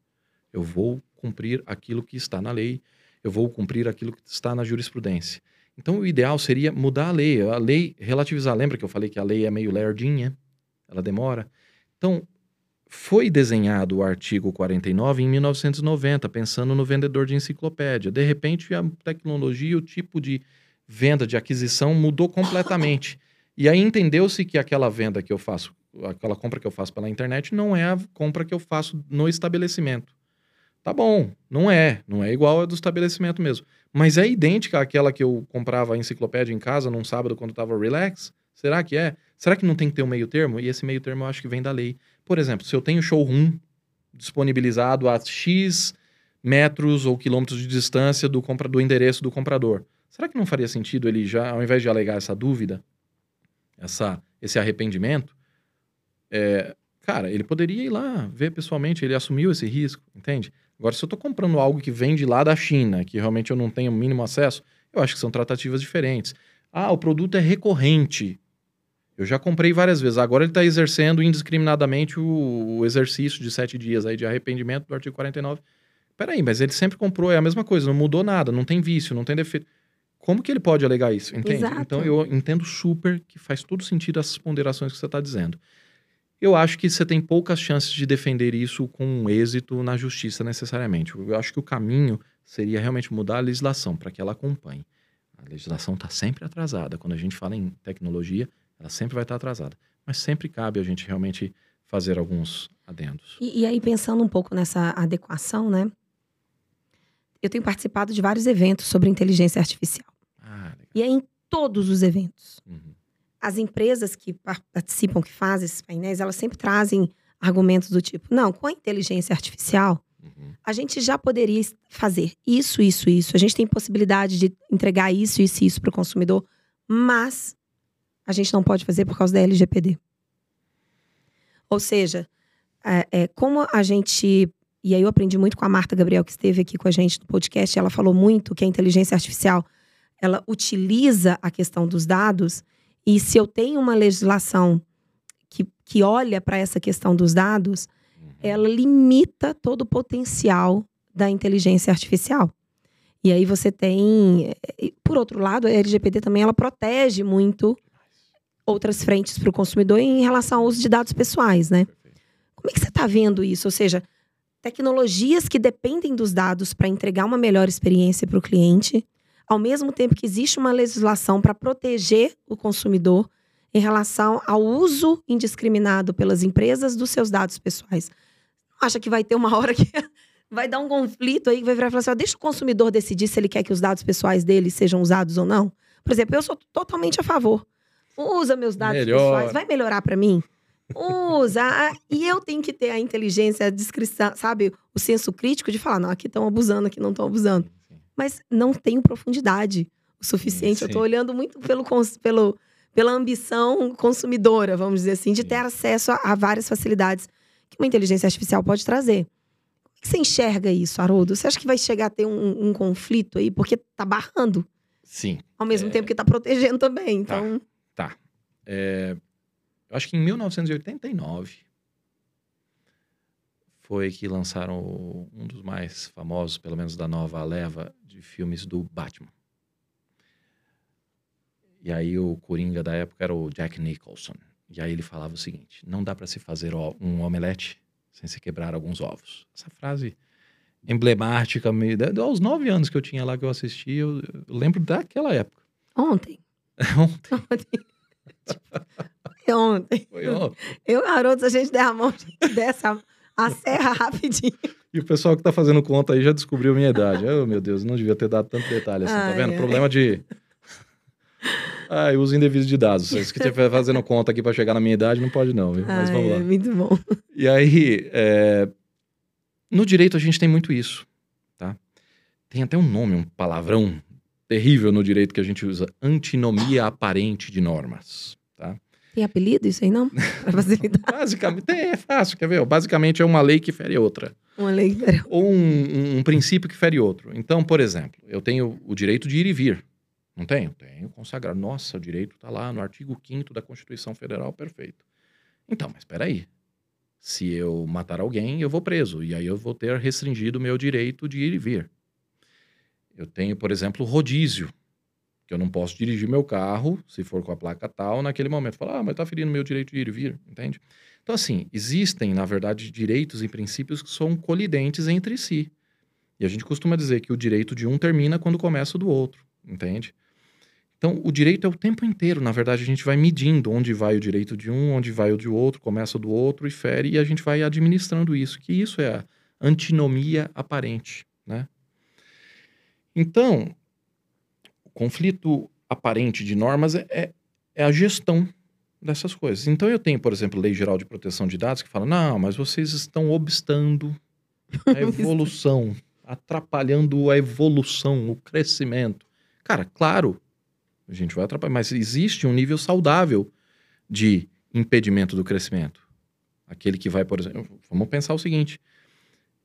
eu vou cumprir aquilo que está na lei, eu vou cumprir aquilo que está na jurisprudência. Então, o ideal seria mudar a lei. A lei, relativizar. Lembra que eu falei que a lei é meio lerdinha? Ela demora. Então, foi desenhado o artigo 49 em 1990, pensando no vendedor de enciclopédia. De repente, a tecnologia, o tipo de venda, de aquisição mudou completamente. E aí entendeu-se que aquela venda que eu faço, aquela compra que eu faço pela internet, não é a compra que eu faço no estabelecimento. Tá bom, não é, não é igual a do estabelecimento mesmo. Mas é idêntica àquela que eu comprava a enciclopédia em casa num sábado quando estava relax? Será que é? Será que não tem que ter um meio termo? E esse meio termo eu acho que vem da lei. Por exemplo, se eu tenho showroom disponibilizado a X metros ou quilômetros de distância do, compra, do endereço do comprador, será que não faria sentido ele já, ao invés de alegar essa dúvida, essa, esse arrependimento, é, cara, ele poderia ir lá ver pessoalmente, ele assumiu esse risco, entende? Agora, se eu estou comprando algo que vem de lá da China, que realmente eu não tenho o mínimo acesso, eu acho que são tratativas diferentes. Ah, o produto é recorrente. Eu já comprei várias vezes. Agora ele está exercendo indiscriminadamente o, o, exercício de sete dias aí de arrependimento do artigo 49. Peraí, mas ele sempre comprou, é a mesma coisa, não mudou nada, não tem vício, não tem defeito. Como que ele pode alegar isso? Entende? Exato. Então eu entendo super que faz todo sentido essas ponderações que você está dizendo. Eu acho que você tem poucas chances de defender isso com um êxito na justiça necessariamente. Eu acho que o caminho seria realmente mudar a legislação para que ela acompanhe. A legislação está sempre atrasada. Quando a gente fala em tecnologia, ela sempre vai estar atrasada. Mas sempre cabe a gente realmente fazer alguns adendos. E, e aí, pensando um pouco nessa adequação, né? Eu tenho participado de vários eventos sobre inteligência artificial. Ah, e é em todos os eventos. Uhum as empresas que participam, que fazem esses painéis, elas sempre trazem argumentos do tipo: não, com a inteligência artificial, uhum. a gente já poderia fazer isso, isso, isso. A gente tem possibilidade de entregar isso, isso e isso para o consumidor, mas a gente não pode fazer por causa da LGPD. Ou seja, é, é, como a gente. E aí eu aprendi muito com a Marta Gabriel, que esteve aqui com a gente no podcast, ela falou muito que a inteligência artificial ela utiliza a questão dos dados e se eu tenho uma legislação que, que olha para essa questão dos dados, uhum. ela limita todo o potencial da inteligência artificial. E aí você tem, por outro lado, a LGPD também ela protege muito outras frentes para o consumidor em relação ao uso de dados pessoais, né? Como é que você está vendo isso? Ou seja, tecnologias que dependem dos dados para entregar uma melhor experiência para o cliente, ao mesmo tempo que existe uma legislação para proteger o consumidor, em relação ao uso indiscriminado pelas empresas dos seus dados pessoais. Não acha que vai ter uma hora que vai dar um conflito aí que vai virar e falar assim: ó, deixa o consumidor decidir se ele quer que os dados pessoais dele sejam usados ou não? Por exemplo, eu sou totalmente a favor. Usa meus dados Melhor. pessoais, vai melhorar para mim? Usa. E eu tenho que ter a inteligência, a descrição, sabe? O senso crítico de falar: não, aqui estão abusando, aqui não estão abusando. Mas não tenho profundidade o suficiente. Eu Sim. tô olhando muito pelo, pelo, pela ambição consumidora, vamos dizer assim, de ter acesso a, a várias facilidades que uma inteligência artificial pode trazer. Como é que você enxerga isso, Haroldo? Você acha que vai chegar a ter um, um conflito aí? Porque tá barrando, Sim. ao mesmo É. tempo que tá protegendo também. Então, É, eu acho que em 1989 foi que lançaram um dos mais famosos, pelo menos da nova leva, de filmes do Batman. E aí o Coringa da época era o Jack Nicholson. E aí ele falava o seguinte: não dá para se fazer um omelete sem se quebrar alguns ovos. Essa frase emblemática, me- aos nove anos que eu tinha lá que eu assisti, eu, eu lembro daquela época. ontem. Ontem, Ontem. Tipo, ontem. foi ontem. Eu e o Haroldo, se a gente der a mão, a gente desce a, serra rapidinho. E o pessoal que tá fazendo conta aí já descobriu a minha idade. Oh, meu Deus, não devia ter dado tanto detalhe assim, tá Ai, vendo? ai. Problema de. Ai, uso indevido de dados. Se você estiver fazendo conta aqui pra chegar na minha idade, não pode não, viu? Mas Ai, vamos é lá. muito bom. E aí, é, no direito a gente tem muito isso, tá? Tem até um nome, um palavrão terrível no direito que a gente usa. Antinomia aparente de normas, tá? Tem apelido isso aí, não? Pra facilitar Basicamente, é fácil, quer ver? Basicamente é uma lei que fere outra. uma lei. ou um, um- um princípio que fere outro. Então, por exemplo, eu tenho o direito de ir e vir. Não tenho? Tenho consagrado. Nossa, o direito está lá no artigo 5 da Constituição Federal, perfeito. Então, mas espera aí. Se eu matar alguém, eu vou preso. E aí eu vou ter restringido o meu direito de ir e vir. Eu tenho, por exemplo, rodízio. Que eu não posso dirigir meu carro, se for com a placa tal, naquele momento. Falar, ah, mas está ferindo meu direito de ir e vir, entende? Então, assim, existem, na verdade, direitos e princípios que são colidentes entre si. E a gente costuma dizer que o direito de um termina quando começa o do outro, entende? Então, o direito é o tempo inteiro. Na verdade, a gente vai medindo onde vai o direito de um, onde vai o de outro, começa do outro e fere, e a gente vai administrando isso, que isso é a antinomia aparente, né? Então, o conflito aparente de normas é, é, é a gestão dessas coisas. Então, eu tenho, por exemplo, Lei Geral de Proteção de Dados que fala: não, mas vocês estão obstando a evolução, atrapalhando a evolução, o crescimento. Cara, claro, a gente vai atrapalhar, mas existe um nível saudável de impedimento do crescimento. Aquele que vai, por exemplo, vamos pensar o seguinte: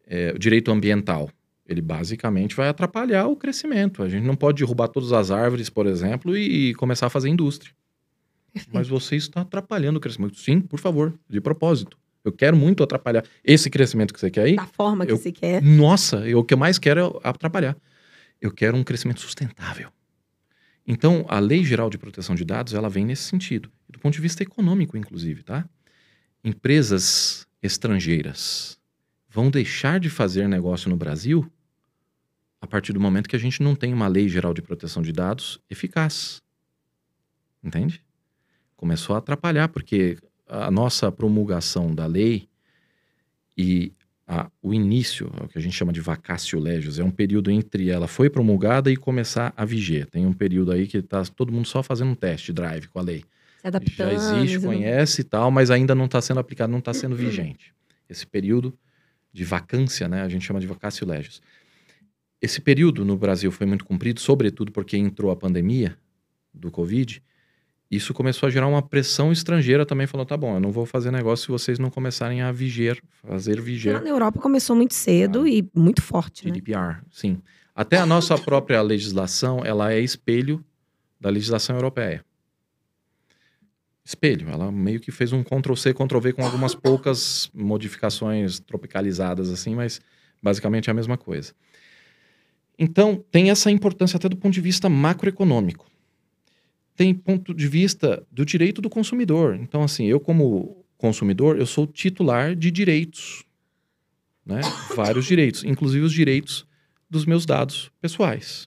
é, o direito ambiental. Ele basicamente vai atrapalhar o crescimento. A gente não pode derrubar todas as árvores, por exemplo, e começar a fazer indústria. Mas você está atrapalhando o crescimento. Sim, por favor, de propósito. Eu quero muito atrapalhar esse crescimento que você quer aí. Da forma que Eu- se quer. Nossa, eu, o que eu mais quero é atrapalhar. Eu quero um crescimento sustentável. Então, a Lei Geral de Proteção de Dados, ela vem nesse sentido. Do ponto de vista econômico, inclusive, tá? Empresas estrangeiras vão deixar de fazer negócio no Brasil partir do momento que a gente não tem uma Lei Geral de Proteção de Dados eficaz. Entende? Começou a atrapalhar, porque a nossa promulgação da lei e a- o início, o que a gente chama de vacatio legis, é um período entre ela foi promulgada e começar a viger. Tem um período aí que está todo mundo só fazendo um teste drive com a lei. Se adaptando. Já existe, não- conhece e tal, mas ainda não está sendo aplicado, não está sendo vigente. Esse período de vacância, né, a gente chama de vacatio legis. Esse período no Brasil foi muito cumprido, sobretudo porque entrou a pandemia do Covid. Isso começou a gerar uma pressão estrangeira também, falou, tá bom, eu não vou fazer negócio se vocês não começarem a viger, fazer viger na Europa começou muito cedo e muito forte, né? GDPR, sim. Até a nossa própria legislação, ela é espelho da legislação europeia. Espelho, ela meio que fez um Ctrl-C, Ctrl-V com algumas poucas modificações tropicalizadas assim, mas basicamente é a mesma coisa. Então, tem essa importância até do ponto de vista macroeconômico. Tem ponto de vista do direito do consumidor. Então, assim, eu como consumidor, eu sou titular de direitos, né? Vários direitos, inclusive os direitos dos meus dados pessoais.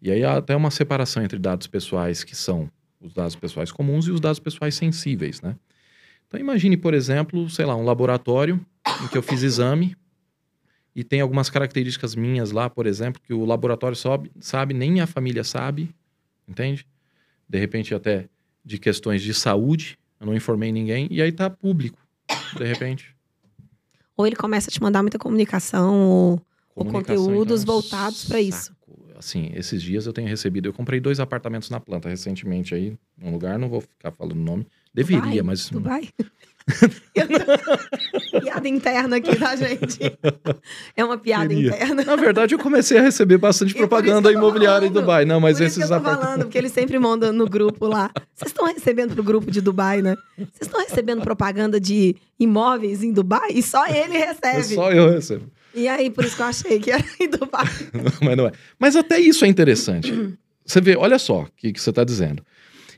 E aí há até uma separação entre dados pessoais que são os dados pessoais comuns e os dados pessoais sensíveis, né? Então imagine, por exemplo, sei lá, um laboratório em que eu fiz exame e tem algumas características minhas lá, por exemplo, que o laboratório sobe, sabe, nem minha família sabe, entende? De repente até de questões de saúde, eu não informei ninguém, e aí tá público, de repente. Ou ele começa a te mandar muita comunicação ou, ou Comunicação, conteúdos então, voltados para isso. Assim, esses dias eu tenho recebido, eu comprei dois apartamentos na planta recentemente aí, num lugar, não vou ficar falando o nome. Deveria, mas Dubai? Tô- piada interna aqui, tá, gente? É uma piada Queria. interna. Na verdade, eu comecei a receber bastante E propaganda imobiliária em. Dubai. Não, mas esses apartamentos. falando, porque eles sempre mandam no grupo lá. Vocês estão recebendo pro grupo de Dubai, né? Vocês estão recebendo propaganda de imóveis em Dubai? E só ele É recebe. só eu recebo. E aí, por isso que eu achei que era em Dubai. Não, mas não é. Mas até isso é interessante. Você vê, olha só o que, que você está dizendo.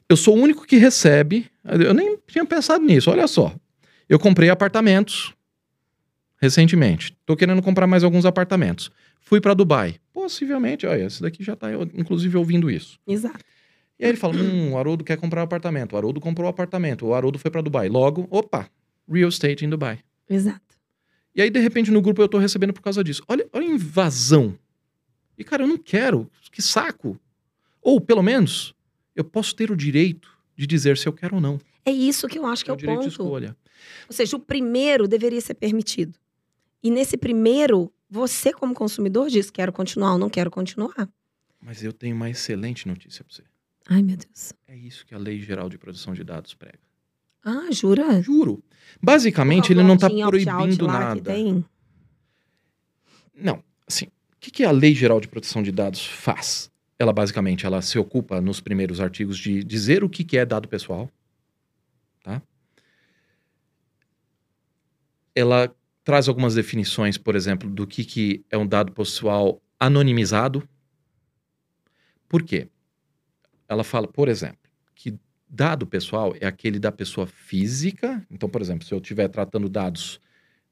Eu sou o único que recebe. Eu nem tinha pensado nisso, olha só. Eu comprei apartamentos recentemente. Estou querendo comprar mais alguns apartamentos. Fui para Dubai. Possivelmente, olha, esse daqui já está, inclusive, ouvindo isso. Exato. E aí ele fala: hum, o Haroldo quer comprar um apartamento. O Haroldo comprou um apartamento. O Haroldo foi para Dubai. Logo, opa, real estate em Dubai. Exato. E aí, de repente, no grupo eu tô recebendo por causa disso. Olha, olha a invasão. E, cara, eu não quero. Que saco. Ou, pelo menos, eu posso ter o direito de dizer se eu quero ou não. É isso que eu acho que é o o direito de ponto. escolha. Ou seja, o primeiro deveria ser permitido. E nesse primeiro, você, como consumidor, diz: quero continuar ou não quero continuar. Mas eu tenho uma excelente notícia pra você. Ai, meu Deus. É isso que a Lei Geral de Proteção de Dados prega. Ah, jura? Juro. Basicamente, ele não tá proibindo nada. Não, assim, o que, que a Lei Geral de Proteção de Dados faz? Ela basicamente ela se ocupa nos primeiros artigos de dizer o que, que é dado pessoal, tá? Ela traz algumas definições, por exemplo, do que, que é um dado pessoal anonimizado. Por quê? Ela fala, por exemplo, que dado pessoal é aquele da pessoa física. Então, por exemplo, se eu estiver tratando dados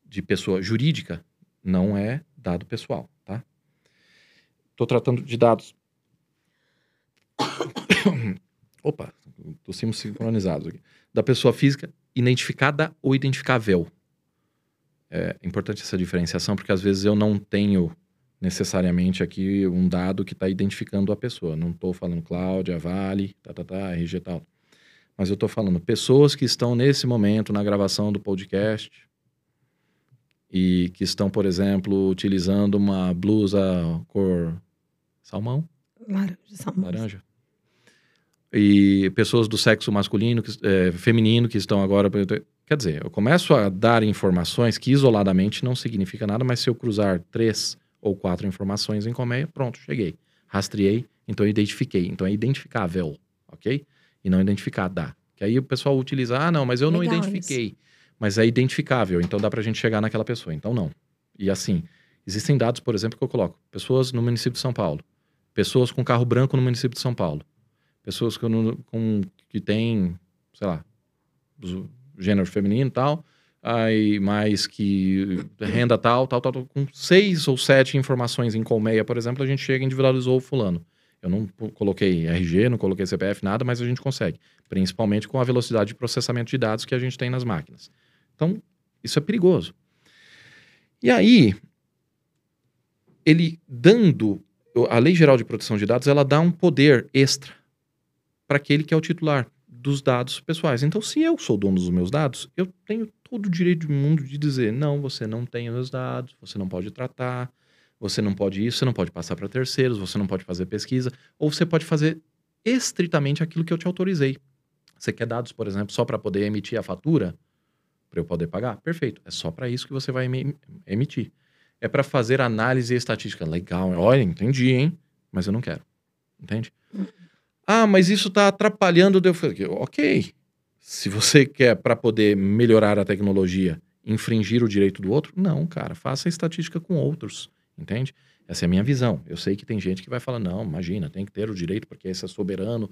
de pessoa jurídica, não é dado pessoal, tá? Estou tratando de dados. Opa, tossimos sincronizados aqui. Da pessoa física identificada ou identificável. É importante essa diferenciação, porque às vezes eu não tenho necessariamente aqui um dado que está identificando a pessoa. Não estou falando Cláudia, Vale, tá, tá, tá, RG e tal. Mas eu estou falando pessoas que estão nesse momento na gravação do podcast e que estão, por exemplo, utilizando uma blusa cor salmão, Laranja, salmão. laranja. E pessoas do sexo masculino, que, é, feminino, que estão agora. Quer dizer, eu começo a dar informações que isoladamente não significa nada, mas se eu cruzar três ou quatro informações em colmeia, pronto, cheguei. Rastreei, então eu identifiquei. Então é identificável, ok? E não identificada. Que aí o pessoal utiliza, ah, não, mas eu não Legal identifiquei. Mas é identificável, então dá pra gente chegar naquela pessoa. Então não. E assim, existem dados, por exemplo, que eu coloco. Pessoas no município de São Paulo. Pessoas com carro branco no município de São Paulo. Pessoas com, com, que têm, sei lá, gênero feminino e tal. Aí, mais que renda tal, tal, tal, tal. Com seis ou sete informações em colmeia, por exemplo, a gente chega e individualizou o fulano. Eu não coloquei RG, não coloquei CPF, nada, mas a gente consegue. Principalmente com a velocidade de processamento de dados que a gente tem nas máquinas. Então, isso é perigoso. E aí, ele dando. A Lei Geral de Proteção de Dados, ela dá um poder extra para aquele que é o titular dos dados pessoais. Então, se eu sou dono dos meus dados, eu tenho todo o direito do mundo de dizer: não, você não tem os meus dados, você não pode tratar, você não pode isso, você não pode passar para terceiros, você não pode fazer pesquisa, ou você pode fazer estritamente aquilo que eu te autorizei. Você quer dados, por exemplo, só para poder emitir a fatura, para eu poder pagar? Perfeito. É só para isso que você vai emi- emitir. É para fazer análise estatística. Legal. Olha, entendi, hein? Mas eu não quero. Entende? Ah, mas isso está atrapalhando. Eu falei, ok. Se você quer para poder melhorar a tecnologia, infringir o direito do outro, não, cara. Faça estatística com outros. Entende? Essa é a minha visão. Eu sei que tem gente que vai falar, não, imagina, tem que ter o direito, porque esse é soberano,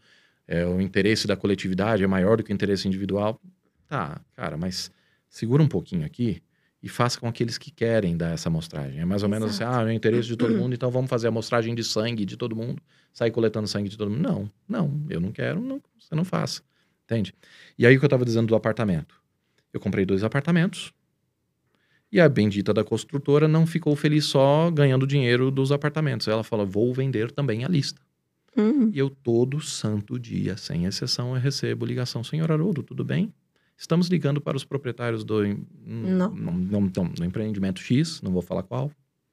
é, o interesse da coletividade é maior do que o interesse individual. Tá, cara, mas segura um pouquinho aqui e faça com aqueles que querem dar essa amostragem. É mais ou menos assim, Exato. ah, é o interesse de todo mundo, então vamos fazer a amostragem de sangue de todo mundo, sair coletando sangue de todo mundo. Não, não, eu não quero, não, você não faça. Entende? E aí o que eu estava dizendo do apartamento. Eu comprei dois apartamentos e a bendita da construtora não ficou feliz só ganhando dinheiro dos apartamentos. Ela falou, vou vender também a lista. Hum, E eu todo santo dia, sem exceção, eu recebo ligação. Senhor Haroldo, tudo bem? Estamos ligando para os proprietários do, em- Não. não, não, não, no empreendimento X, não vou falar qual,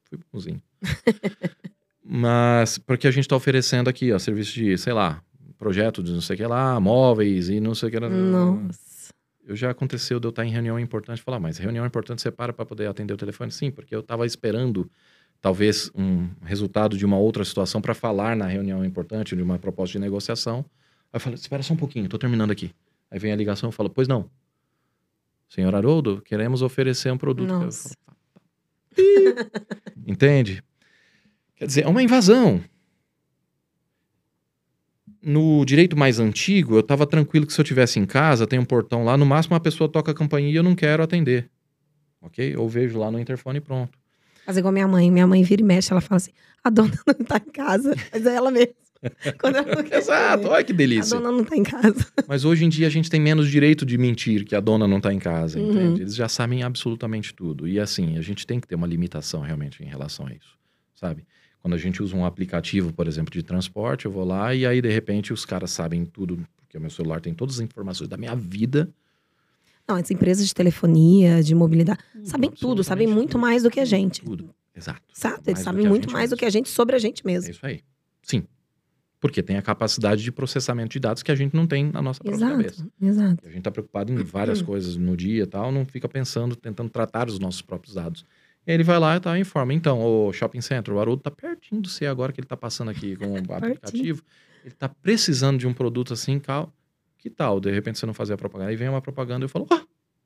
fui bonzinho. Mas porque a gente está oferecendo aqui, ó, serviço de, sei lá, projeto de não sei o que lá, móveis e não sei o que lá. Nossa. Eu já aconteceu de eu estar em reunião importante e falar, mas reunião importante você para para poder atender o telefone? Sim, porque eu estava esperando talvez um resultado de uma outra situação para falar na reunião importante, de uma proposta de negociação. Aí eu falo, espera só um pouquinho, estou terminando aqui. Aí vem a ligação e fala, pois não. Senhor Haroldo, queremos oferecer um produto. Nossa. falo, Entende? Quer dizer, é uma invasão. No direito mais antigo, eu estava tranquilo que se eu tivesse em casa, tem um portão lá, no máximo uma pessoa toca a campainha e eu não quero atender. Ok? Eu vejo lá no interfone e pronto. Fazer igual minha mãe. Minha mãe vira e mexe, ela fala assim: a dona não tá em casa. Mas é ela mesma. Quando ela não quer Exato, olha que A delícia. dona não tá em casa. Mas hoje em dia a gente tem menos direito de mentir que a dona não está em casa, Uhum. entende? Eles já sabem absolutamente tudo. E assim, a gente tem que ter uma limitação realmente em relação a isso, sabe? Quando a gente usa um aplicativo, por exemplo, de transporte, eu vou lá e aí de repente os caras sabem tudo, porque o meu celular tem todas as informações da minha vida. Não, as empresas de telefonia, de mobilidade, sabem tudo, sabem muito tudo. mais do que a gente. Tudo. Exato. Exato, eles do sabem a muito mais do mesmo. que a gente sobre a gente É mesmo. isso aí. Sim. Porque tem a capacidade de processamento de dados que a gente não tem na nossa própria cabeça. Exato, exato. A gente está preocupado em várias Uhum. coisas no dia e tal, não fica pensando, tentando tratar os nossos próprios dados. E ele vai lá e tá, informa. Então, o Shopping Center, o Haroldo tá pertinho do C agora que ele tá passando aqui com o aplicativo. Ele tá precisando de um produto assim, cal... que tal? De repente você não fazer a propaganda. Aí vem uma propaganda e eu falo, ah,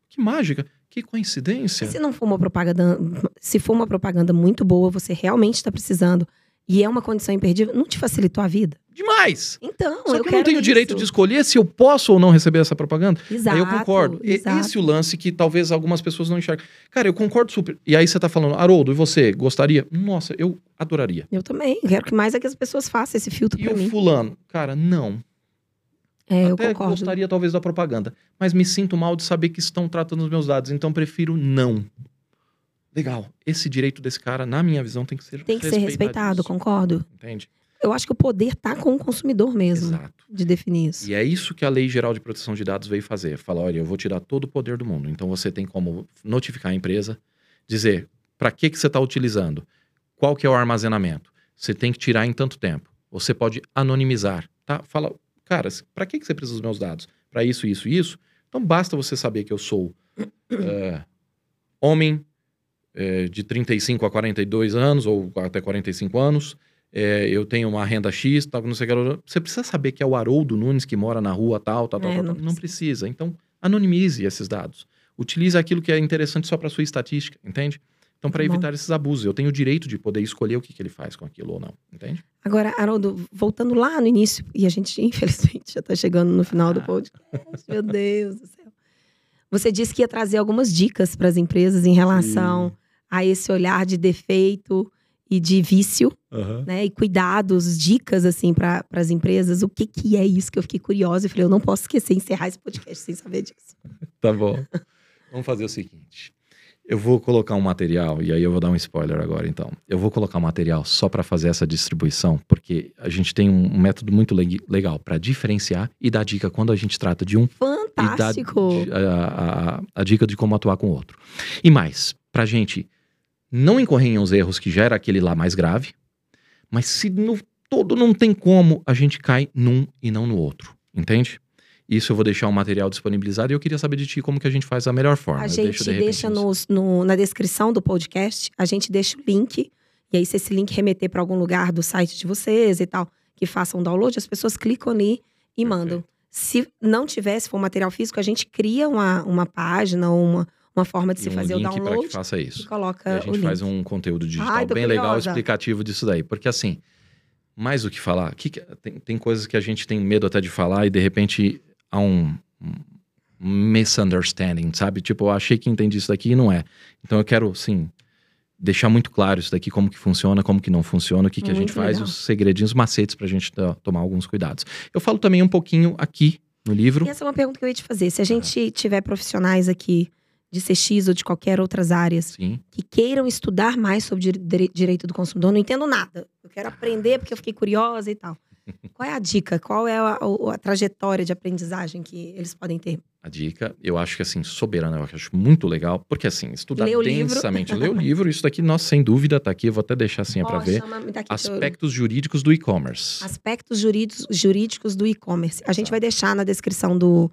que mágica, que coincidência. E se não for uma propaganda, se for uma propaganda muito boa, você realmente está precisando e é uma condição imperdível, não te facilitou a vida? Demais! Então, Só eu que eu quero não tenho o direito de escolher se eu posso ou não receber essa propaganda. Exato, Aí eu concordo. E- exato. Esse é o lance que talvez algumas pessoas não enxergam. Cara, eu concordo super. E aí você tá falando, Haroldo, e você gostaria? Nossa, eu adoraria. Eu também. Quero que mais é que as pessoas façam esse filtro E pra o mim. fulano? Cara, não. É, eu Até concordo. gostaria talvez da propaganda. Mas me sinto mal de saber que estão tratando os meus dados. Então prefiro não. Legal. Esse direito desse cara, na minha visão, tem que ser Tem que ser respeitado, concordo. Entende? Eu acho que o poder tá com o consumidor mesmo, Exato. de definir isso. E é isso que a Lei Geral de Proteção de Dados veio fazer. Fala, olha, eu vou tirar todo o poder do mundo. Então você tem como notificar a empresa, dizer para que, que você está utilizando, qual que é o armazenamento. Você tem que tirar em tanto tempo. Você pode anonimizar, tá? Fala, cara, para que, que você precisa dos meus dados? Para isso, isso e isso? Então basta você saber que eu sou eh, homem eh, de 35 a 42 anos, ou até 45 anos, é, eu tenho uma renda X, tal, não sei o que. Você precisa saber que é o Haroldo Nunes que mora na rua tal, tal, tal, É, tal, não tal. Não precisa. Então, anonimize esses dados. Utilize aquilo que é interessante só para sua estatística, entende? Então, para bom. evitar esses abusos, eu tenho o direito de poder escolher o que, que ele faz com aquilo ou não, entende? Agora, Haroldo, voltando lá no início, e a gente, infelizmente, já tá chegando no final do Ah. podcast. Meu Deus do céu. Você disse que ia trazer algumas dicas para as empresas em relação a esse olhar de defeito e de vício, né? E cuidados, dicas, assim, para as empresas. O que, que é isso que eu fiquei curiosa e falei, eu não posso esquecer encerrar esse podcast sem saber disso. Tá bom. Vamos fazer o seguinte. Eu vou colocar um material, e aí eu vou dar um spoiler agora, então. Eu vou colocar um material só para fazer essa distribuição, porque a gente tem um, método muito leg- legal para diferenciar e dar dica quando a gente trata de um e dar Fantástico! a, a- a dica de como atuar com o outro. E mais, pra gente não incorrer em uns erros que já era aquele lá mais grave, mas se no todo não tem como, a gente cai num e não no outro, entende? Isso eu vou deixar um material disponibilizado e eu queria saber de ti como que a gente faz a melhor forma. A gente de deixa nos- no- na descrição do podcast, a gente deixa o link. E aí, se esse link remeter para algum lugar do site de vocês e tal, que façam download, as pessoas clicam ali e mandam. Se não tiver, se for material físico, a gente cria uma, uma página ou uma, uma forma de se um fazer o para download que faça e isso. coloca E a gente faz um conteúdo digital Ai, bem legal, curiosa. explicativo disso daí. Porque assim, mais do que falar, que que- tem, tem coisas que a gente tem medo até de falar e de repente há um, um- misunderstanding, sabe? Tipo, eu achei que entendi isso daqui e não é. Então eu quero, assim, deixar muito claro isso daqui, como que funciona, como que não funciona, o que, que a gente faz, os segredinhos, os macetes pra gente tomar alguns cuidados. Eu falo também um pouquinho aqui no livro. E essa é uma pergunta que eu ia te fazer. Se a gente tiver profissionais aqui de CX ou de qualquer outras áreas Sim. que queiram estudar mais sobre direito do consumidor, não entendo nada. Eu quero aprender porque eu fiquei curiosa e tal. Qual é a dica? Qual é a, a, a, trajetória de aprendizagem que eles podem ter? A dica, eu acho que assim, soberana, eu acho muito legal, porque assim, estudar densamente, ler o livro, isso daqui, nossa, sem dúvida, tá aqui, eu vou até deixar assim para ver. Tá Aspectos jurídicos do e-commerce. Aspectos jurídicos, jurídicos do e-commerce. A gente vai deixar na descrição do,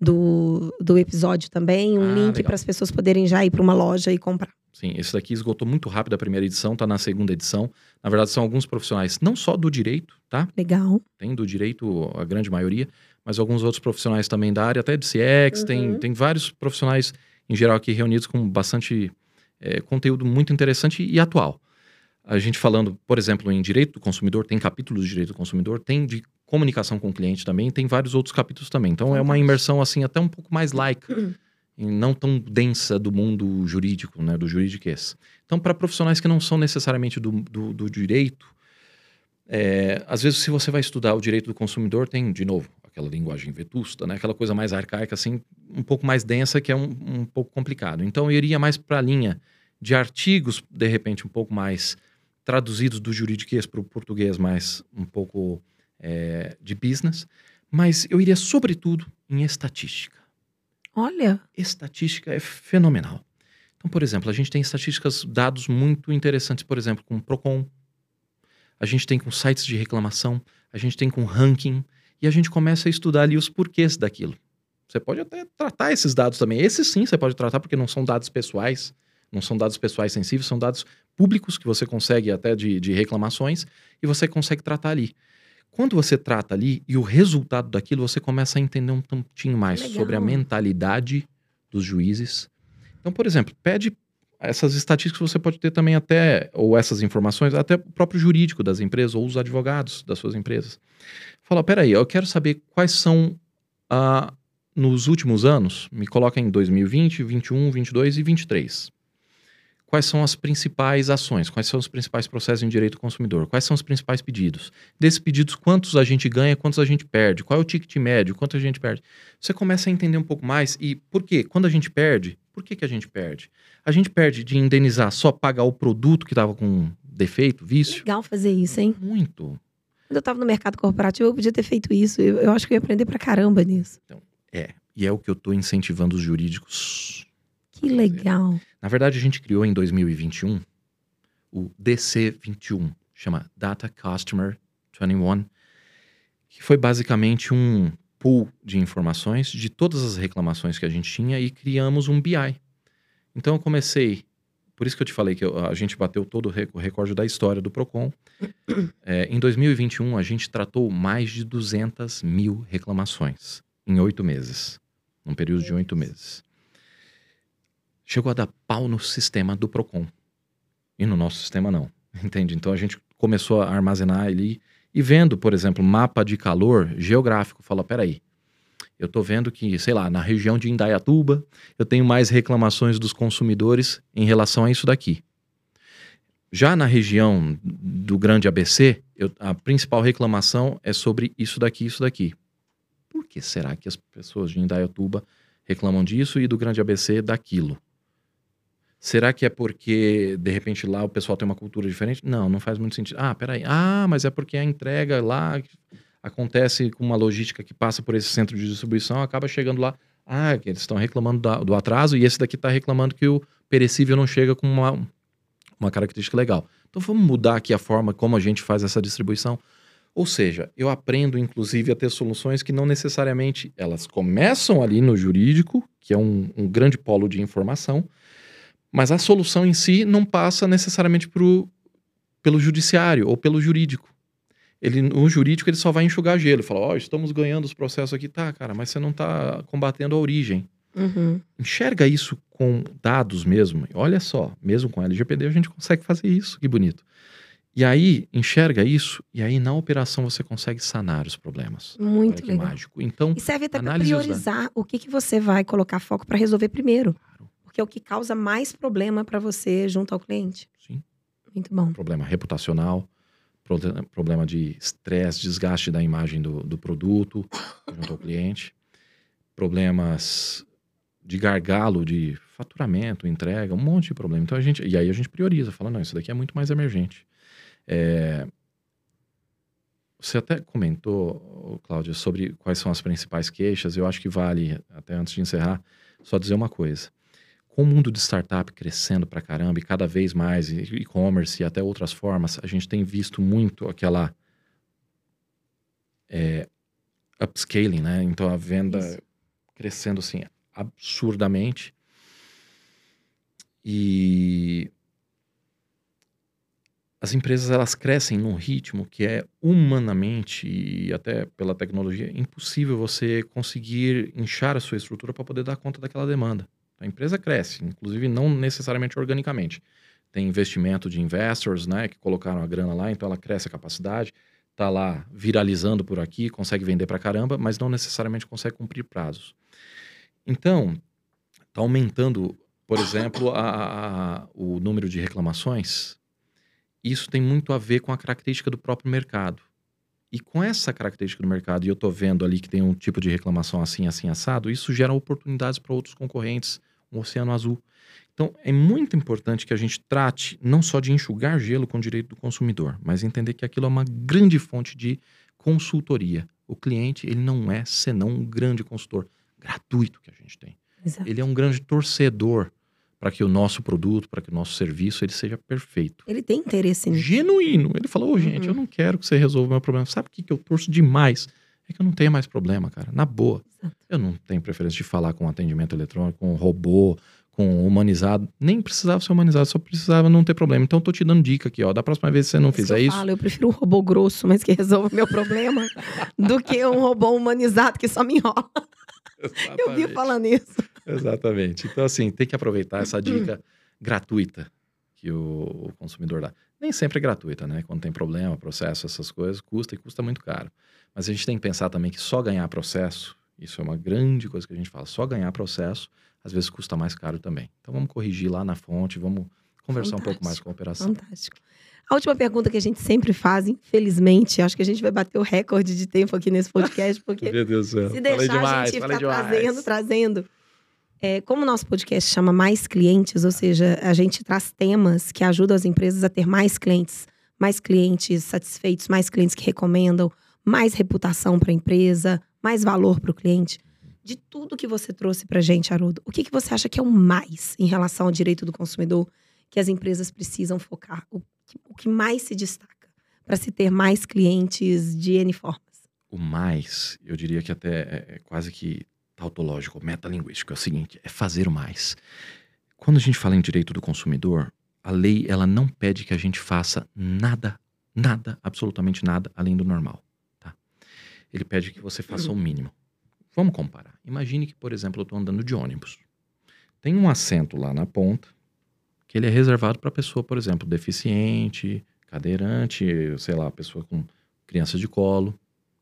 do, do episódio também um ah, link para as pessoas poderem já ir para uma loja e comprar. Sim, esse daqui esgotou muito rápido a primeira edição, tá na segunda edição. Na verdade, são alguns profissionais, não só do direito, tá? Legal. Tem do direito a grande maioria, mas alguns outros profissionais também da área, até de CX, uhum. tem, tem vários profissionais em geral aqui reunidos com bastante é, conteúdo muito interessante e atual. A gente falando, por exemplo, em direito do consumidor, tem capítulos de direito do consumidor, tem de comunicação com o cliente também, tem vários outros capítulos também. Então é uma imersão assim até um pouco mais laica. Uhum e não tão densa do mundo jurídico, né, do juridiquês. Então, para profissionais que não são necessariamente do, do, do direito, é, às vezes, se você vai estudar o direito do consumidor, tem, de novo, aquela linguagem vetusta, né, aquela coisa mais arcaica, assim, um pouco mais densa, que é um, um pouco complicado. Então, eu iria mais para a linha de artigos, de repente, um pouco mais traduzidos do juridiquês para o português, mais um pouco é, de business, mas eu iria, sobretudo, em estatística. Olha. Estatística é fenomenal. Então, por exemplo, a gente tem estatísticas, dados muito interessantes, por exemplo, com o Procon. A gente tem com sites de reclamação, a gente tem com ranking, e a gente começa a estudar ali os porquês daquilo. Você pode até tratar esses dados também. Esses sim você pode tratar, porque não são dados pessoais, não são dados pessoais sensíveis, são dados públicos que você consegue até de, de reclamações, e você consegue tratar ali. Quando você trata ali e o resultado daquilo, você começa a entender um tantinho mais Legal. sobre a mentalidade dos juízes. Então, por exemplo, pede essas estatísticas você pode ter também até, ou essas informações, até o próprio jurídico das empresas ou os advogados das suas empresas. Fala, peraí, eu quero saber quais são, ah, nos últimos anos, me coloca em 2020, 21, 22 e 23 quais são as principais ações, quais são os principais processos em direito do consumidor, quais são os principais pedidos. Desses pedidos, quantos a gente ganha, quantos a gente perde, qual é o ticket médio, quanto a gente perde. Você começa a entender um pouco mais e por quê? Quando a gente perde, por que, que a gente perde? A gente perde de indenizar só pagar o produto que estava com defeito, vício. Legal fazer isso, hein? Muito. Quando eu estava no mercado corporativo, eu podia ter feito isso. Eu, eu acho que eu ia aprender pra caramba nisso. Então, é. E é o que eu estou incentivando os jurídicos que legal. Na verdade, a gente criou em 2021 o DC21, chama Data Customer 21, que foi basicamente um pool de informações de todas as reclamações que a gente tinha e criamos um BI. Então eu comecei, por isso que eu te falei que a gente bateu todo o recorde da história do Procon. É, em 2021 a gente tratou mais de 200 mil reclamações em oito meses, num período de oito meses chegou a dar pau no sistema do Procon. E no nosso sistema não. Entende? Então a gente começou a armazenar ali e vendo, por exemplo, mapa de calor geográfico, fala, peraí, eu tô vendo que, sei lá, na região de Indaiatuba, eu tenho mais reclamações dos consumidores em relação a isso daqui. Já na região do Grande ABC, eu, a principal reclamação é sobre isso daqui, isso daqui. Por que será que as pessoas de Indaiatuba reclamam disso e do Grande ABC daquilo? Será que é porque, de repente, lá o pessoal tem uma cultura diferente? Não, não faz muito sentido. Ah, peraí. Ah, mas é porque a entrega lá acontece com uma logística que passa por esse centro de distribuição, acaba chegando lá. Ah, eles estão reclamando do atraso e esse daqui está reclamando que o perecível não chega com uma, uma característica legal. Então vamos mudar aqui a forma como a gente faz essa distribuição. Ou seja, eu aprendo, inclusive, a ter soluções que não necessariamente elas começam ali no jurídico, que é um, um grande polo de informação, mas a solução em si não passa necessariamente pro, pelo judiciário ou pelo jurídico. Ele, o jurídico ele só vai enxugar gelo. Fala, ó, oh, estamos ganhando os processos aqui. Tá, cara, mas você não está combatendo a origem. Uhum. Enxerga isso com dados mesmo. Olha só, mesmo com a LGPD a gente consegue fazer isso. Que bonito. E aí, enxerga isso, e aí na operação você consegue sanar os problemas. Muito Olha que legal. mágico. Então, E serve até para priorizar o que, que você vai colocar foco para resolver primeiro. Claro. Porque é o que causa mais problema para você junto ao cliente. sim, Muito bom. problema reputacional, problema de estresse, desgaste da imagem do, do produto junto ao cliente, problemas de gargalo de faturamento, entrega, um monte de problema. Então a gente, e aí a gente prioriza, fala, não, isso daqui é muito mais emergente. É, você até comentou, Cláudia, sobre quais são as principais queixas. Eu acho que vale, até antes de encerrar, só dizer uma coisa. Com o mundo de startup crescendo pra caramba e cada vez mais, e-commerce e até outras formas, a gente tem visto muito aquela é, upscaling, né? Então a venda Isso. crescendo assim absurdamente. E as empresas elas crescem num ritmo que é humanamente e até pela tecnologia impossível você conseguir inchar a sua estrutura para poder dar conta daquela demanda. A empresa cresce, inclusive não necessariamente organicamente. Tem investimento de investors, né, que colocaram a grana lá, então ela cresce a capacidade, tá lá viralizando por aqui, consegue vender para caramba, mas não necessariamente consegue cumprir prazos. Então, tá aumentando, por exemplo, a- a- o número de reclamações. Isso tem muito a ver com a característica do próprio mercado. E com essa característica do mercado, e eu tô vendo ali que tem um tipo de reclamação assim, assim, assado, isso gera oportunidades para outros concorrentes, um oceano azul. Então, é muito importante que a gente trate não só de enxugar gelo com o direito do consumidor, mas entender que aquilo é uma grande fonte de consultoria. O cliente, ele não é senão um grande consultor gratuito que a gente tem. Exato. Ele é um grande torcedor para que o nosso produto, para que o nosso serviço, ele seja perfeito. Ele tem interesse nisso. Genuíno. Ele falou, ô gente, Uhum. eu não quero que você resolva o meu problema. Sabe o que, que eu torço demais? É que eu não tenho mais problema, cara. Na boa. Exato. Eu não tenho preferência de falar com atendimento eletrônico, com robô, com humanizado. Nem precisava ser humanizado, só precisava não ter problema. Então eu tô te dando dica aqui, ó. Da próxima vez que você não que fizer eu isso, falo, eu prefiro um robô grosso, mas que resolva o meu problema, do que um robô humanizado que só me enrola. Eu vi falando isso. Exatamente. Então, assim, tem que aproveitar essa dica gratuita que o, o consumidor dá. Nem sempre é gratuita, né? Quando tem problema, processo, essas coisas, custa e custa muito caro. Mas a gente tem que pensar também que só ganhar processo, isso é uma grande coisa que a gente fala, só ganhar processo, às vezes custa mais caro também. Então vamos corrigir lá na fonte, vamos conversar um pouco mais com a operação. Fantástico. A última pergunta que a gente sempre faz, infelizmente, acho que a gente vai bater o recorde de tempo aqui nesse podcast, porque Meu Deus do céu. se deixar a demais, gente falei ficar demais. trazendo, trazendo. É, como o nosso podcast chama Mais Clientes, ou seja, a gente traz temas que ajudam as empresas a ter mais clientes, mais clientes satisfeitos, mais clientes que recomendam, mais reputação para a empresa, mais valor para o cliente. De tudo que você trouxe para a gente, Haroldo, o que, que você acha que é o mais em relação ao direito do consumidor que as empresas precisam focar? O o que mais se destaca para se ter mais clientes de N formas? O mais, eu diria que até é é quase que tautológico, metalinguístico, é o seguinte, é fazer o mais. Quando a gente fala em direito do consumidor, a lei ela não pede que a gente faça nada, nada, absolutamente nada além do normal, tá? Ele pede que você faça o mínimo. Vamos comparar. Imagine que, por exemplo, eu estou andando de ônibus. Tem um assento lá na ponta que ele é reservado para pessoa, por exemplo, deficiente, cadeirante, sei lá, pessoa com criança de colo,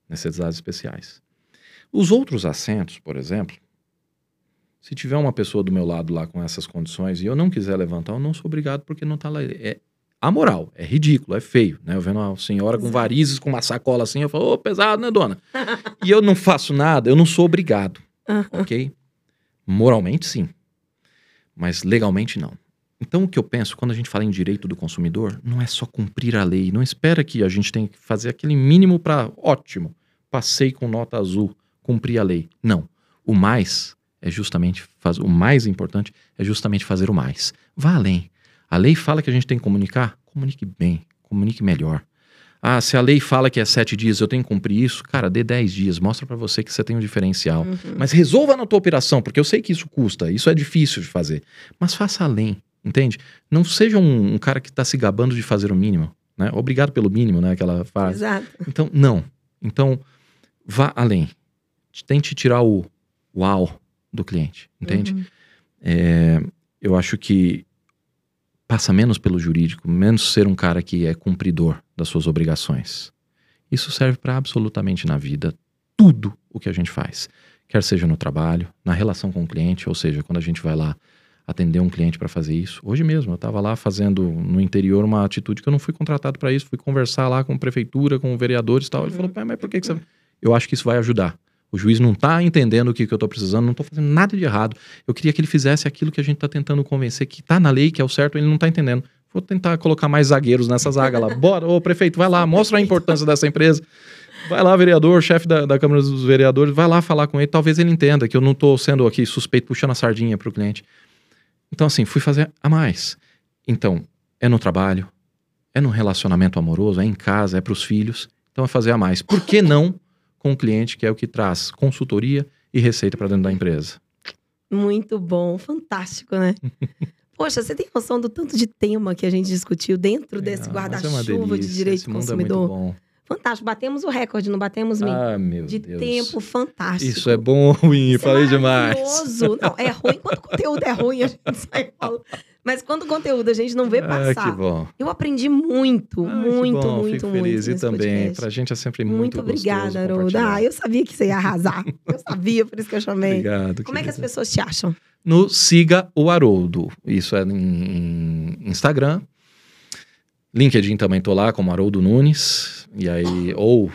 necessidades especiais. Os outros assentos, por exemplo, se tiver uma pessoa do meu lado lá com essas condições e eu não quiser levantar, eu não sou obrigado porque não está lá. É amoral, é ridículo, é feio, né? Eu vendo uma senhora com varizes, com uma sacola assim, eu falo, ô, pesado, né, dona? e eu não faço nada, eu não sou obrigado, ok? Moralmente, sim. Mas legalmente, não. Então, o que eu penso, quando a gente fala em direito do consumidor, não é só cumprir a lei. Não espera que a gente tenha que fazer aquele mínimo para, ótimo, passei com nota azul, cumprir a lei. Não. O mais é justamente, faz, o mais importante é justamente fazer o mais. Vá além. A lei fala que a gente tem que comunicar, comunique bem, comunique melhor. Ah, se a lei fala que é sete dias, eu tenho que cumprir isso, cara, dê dez dias, mostra para você que você tem um diferencial. Uhum. Mas resolva na tua operação, porque eu sei que isso custa, isso é difícil de fazer. Mas faça além, entende? Não seja um, um cara que está se gabando de fazer o mínimo, né? Obrigado pelo mínimo, né? Aquela frase. Exato. Então, não. Então, vá além. Tente tirar o uau do cliente, entende? Uhum. É, eu acho que passa menos pelo jurídico, menos ser um cara que é cumpridor das suas obrigações. Isso serve para absolutamente na vida, tudo o que a gente faz. Quer seja no trabalho, na relação com o cliente, ou seja, quando a gente vai lá atender um cliente para fazer isso. Hoje mesmo, eu estava lá fazendo no interior uma atitude que eu não fui contratado para isso, fui conversar lá com a prefeitura, com vereadores e tal. Ele falou, mas por que, que você. Eu acho que isso vai ajudar. O juiz não está entendendo o que, que eu estou precisando, não estou fazendo nada de errado. Eu queria que ele fizesse aquilo que a gente está tentando convencer, que está na lei, que é o certo, ele não está entendendo. Vou tentar colocar mais zagueiros nessa zaga lá. Bora, ô prefeito, vai lá, mostra a importância dessa empresa. Vai lá, vereador, chefe da, da Câmara dos Vereadores, vai lá falar com ele. Talvez ele entenda que eu não estou sendo aqui suspeito puxando a sardinha para o cliente. Então, assim, fui fazer a mais. Então, é no trabalho, é no relacionamento amoroso, é em casa, é para os filhos. Então, é fazer a mais. Por que não com o cliente, que é o que traz consultoria e receita para dentro da empresa? Muito bom, fantástico, né? Poxa, você tem noção do tanto de tema que a gente discutiu dentro é, desse é guarda-chuva de direito do consumidor? É muito bom. Fantástico. Batemos o recorde, não batemos mim. Ah, meu de Deus. tempo fantástico. Isso é bom ou ruim? Isso é Falei é demais. Não, é ruim. Quando o conteúdo é ruim, a gente sai falando. Mas quando o conteúdo a gente não vê passar. Ah, que bom. Eu aprendi muito, ah, muito, bom. muito, Fico muito. feliz. E também, podcast. pra gente é sempre muito Muito obrigada, Harolda. Ah, eu sabia que você ia arrasar. eu sabia, por isso que eu chamei. Obrigado. Como querida. é que as pessoas te acham? No Siga o Haroldo. Isso é em Instagram. LinkedIn também tô lá, como Haroldo Nunes. E aí, ou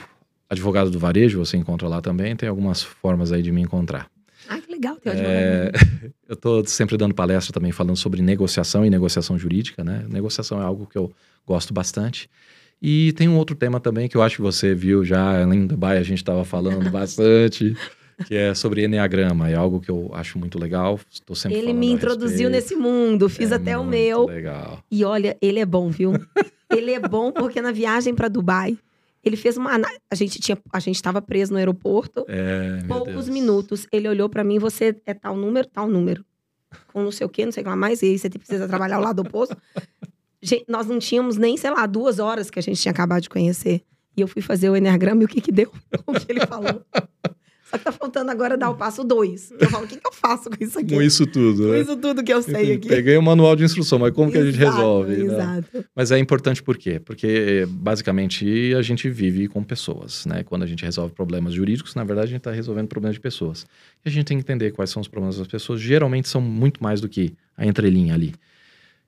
advogado do varejo, você encontra lá também. Tem algumas formas aí de me encontrar. Ah, que legal, tem advogado. É, eu estou sempre dando palestra também falando sobre negociação e negociação jurídica, né? Negociação é algo que eu gosto bastante. E tem um outro tema também que eu acho que você viu já em Dubai, a gente estava falando bastante, que é sobre Enneagrama. É algo que eu acho muito legal. Estou sempre Ele me introduziu nesse mundo, fiz é até o meu. Legal. E olha, ele é bom, viu? ele é bom porque na viagem para Dubai, ele fez uma. A gente tinha, a gente estava preso no aeroporto. É, poucos minutos. Ele olhou para mim, você é tal número, tal número. Com não sei o quê, não sei o que lá mais. E aí você precisa trabalhar ao lado oposto. Gente, nós não tínhamos nem, sei lá, duas horas que a gente tinha acabado de conhecer. E eu fui fazer o Enneagrama e o que que deu? O que ele falou. Só que tá faltando agora dar o passo dois. Eu falo, o que, que eu faço com isso aqui? Com isso tudo, Com né? isso tudo que eu sei aqui. Peguei o manual de instrução, mas como exato, que a gente resolve? né? Exato. Mas é importante por quê? Porque, basicamente, a gente vive com pessoas, né? Quando a gente resolve problemas jurídicos, na verdade, a gente está resolvendo problemas de pessoas. E a gente tem que entender quais são os problemas das pessoas. Geralmente são muito mais do que a entrelinha ali.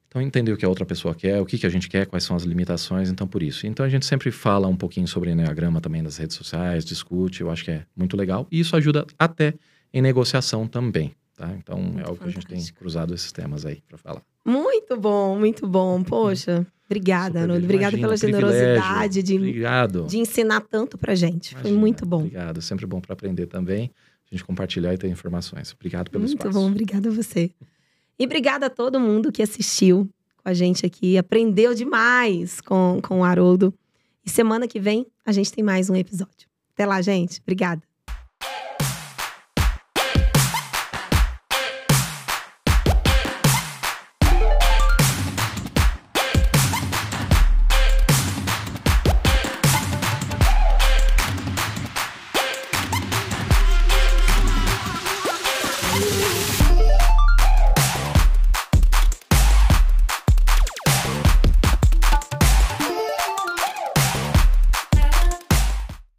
Então, entender o que a outra pessoa quer, o que, que a gente quer, quais são as limitações, então por isso. Então, a gente sempre fala um pouquinho sobre Enneagrama também nas redes sociais, discute, eu acho que é muito legal. E isso ajuda até em negociação também, tá? Então, Muito é algo que a gente tem fantástico. cruzado esses temas aí para falar. Muito bom, muito bom. Poxa, obrigada, Haroldo. Obrigada pela generosidade de, Obrigado. de ensinar tanto pra gente. Foi Imagina, muito bom. Obrigado, sempre bom para aprender também. A gente compartilhar e ter informações. Obrigado pelo Muito espaço. bom, obrigada a você. E obrigada a todo mundo que assistiu com a gente aqui, aprendeu demais com, com o Haroldo. E semana que vem a gente tem mais um episódio. Até lá, gente. Obrigada.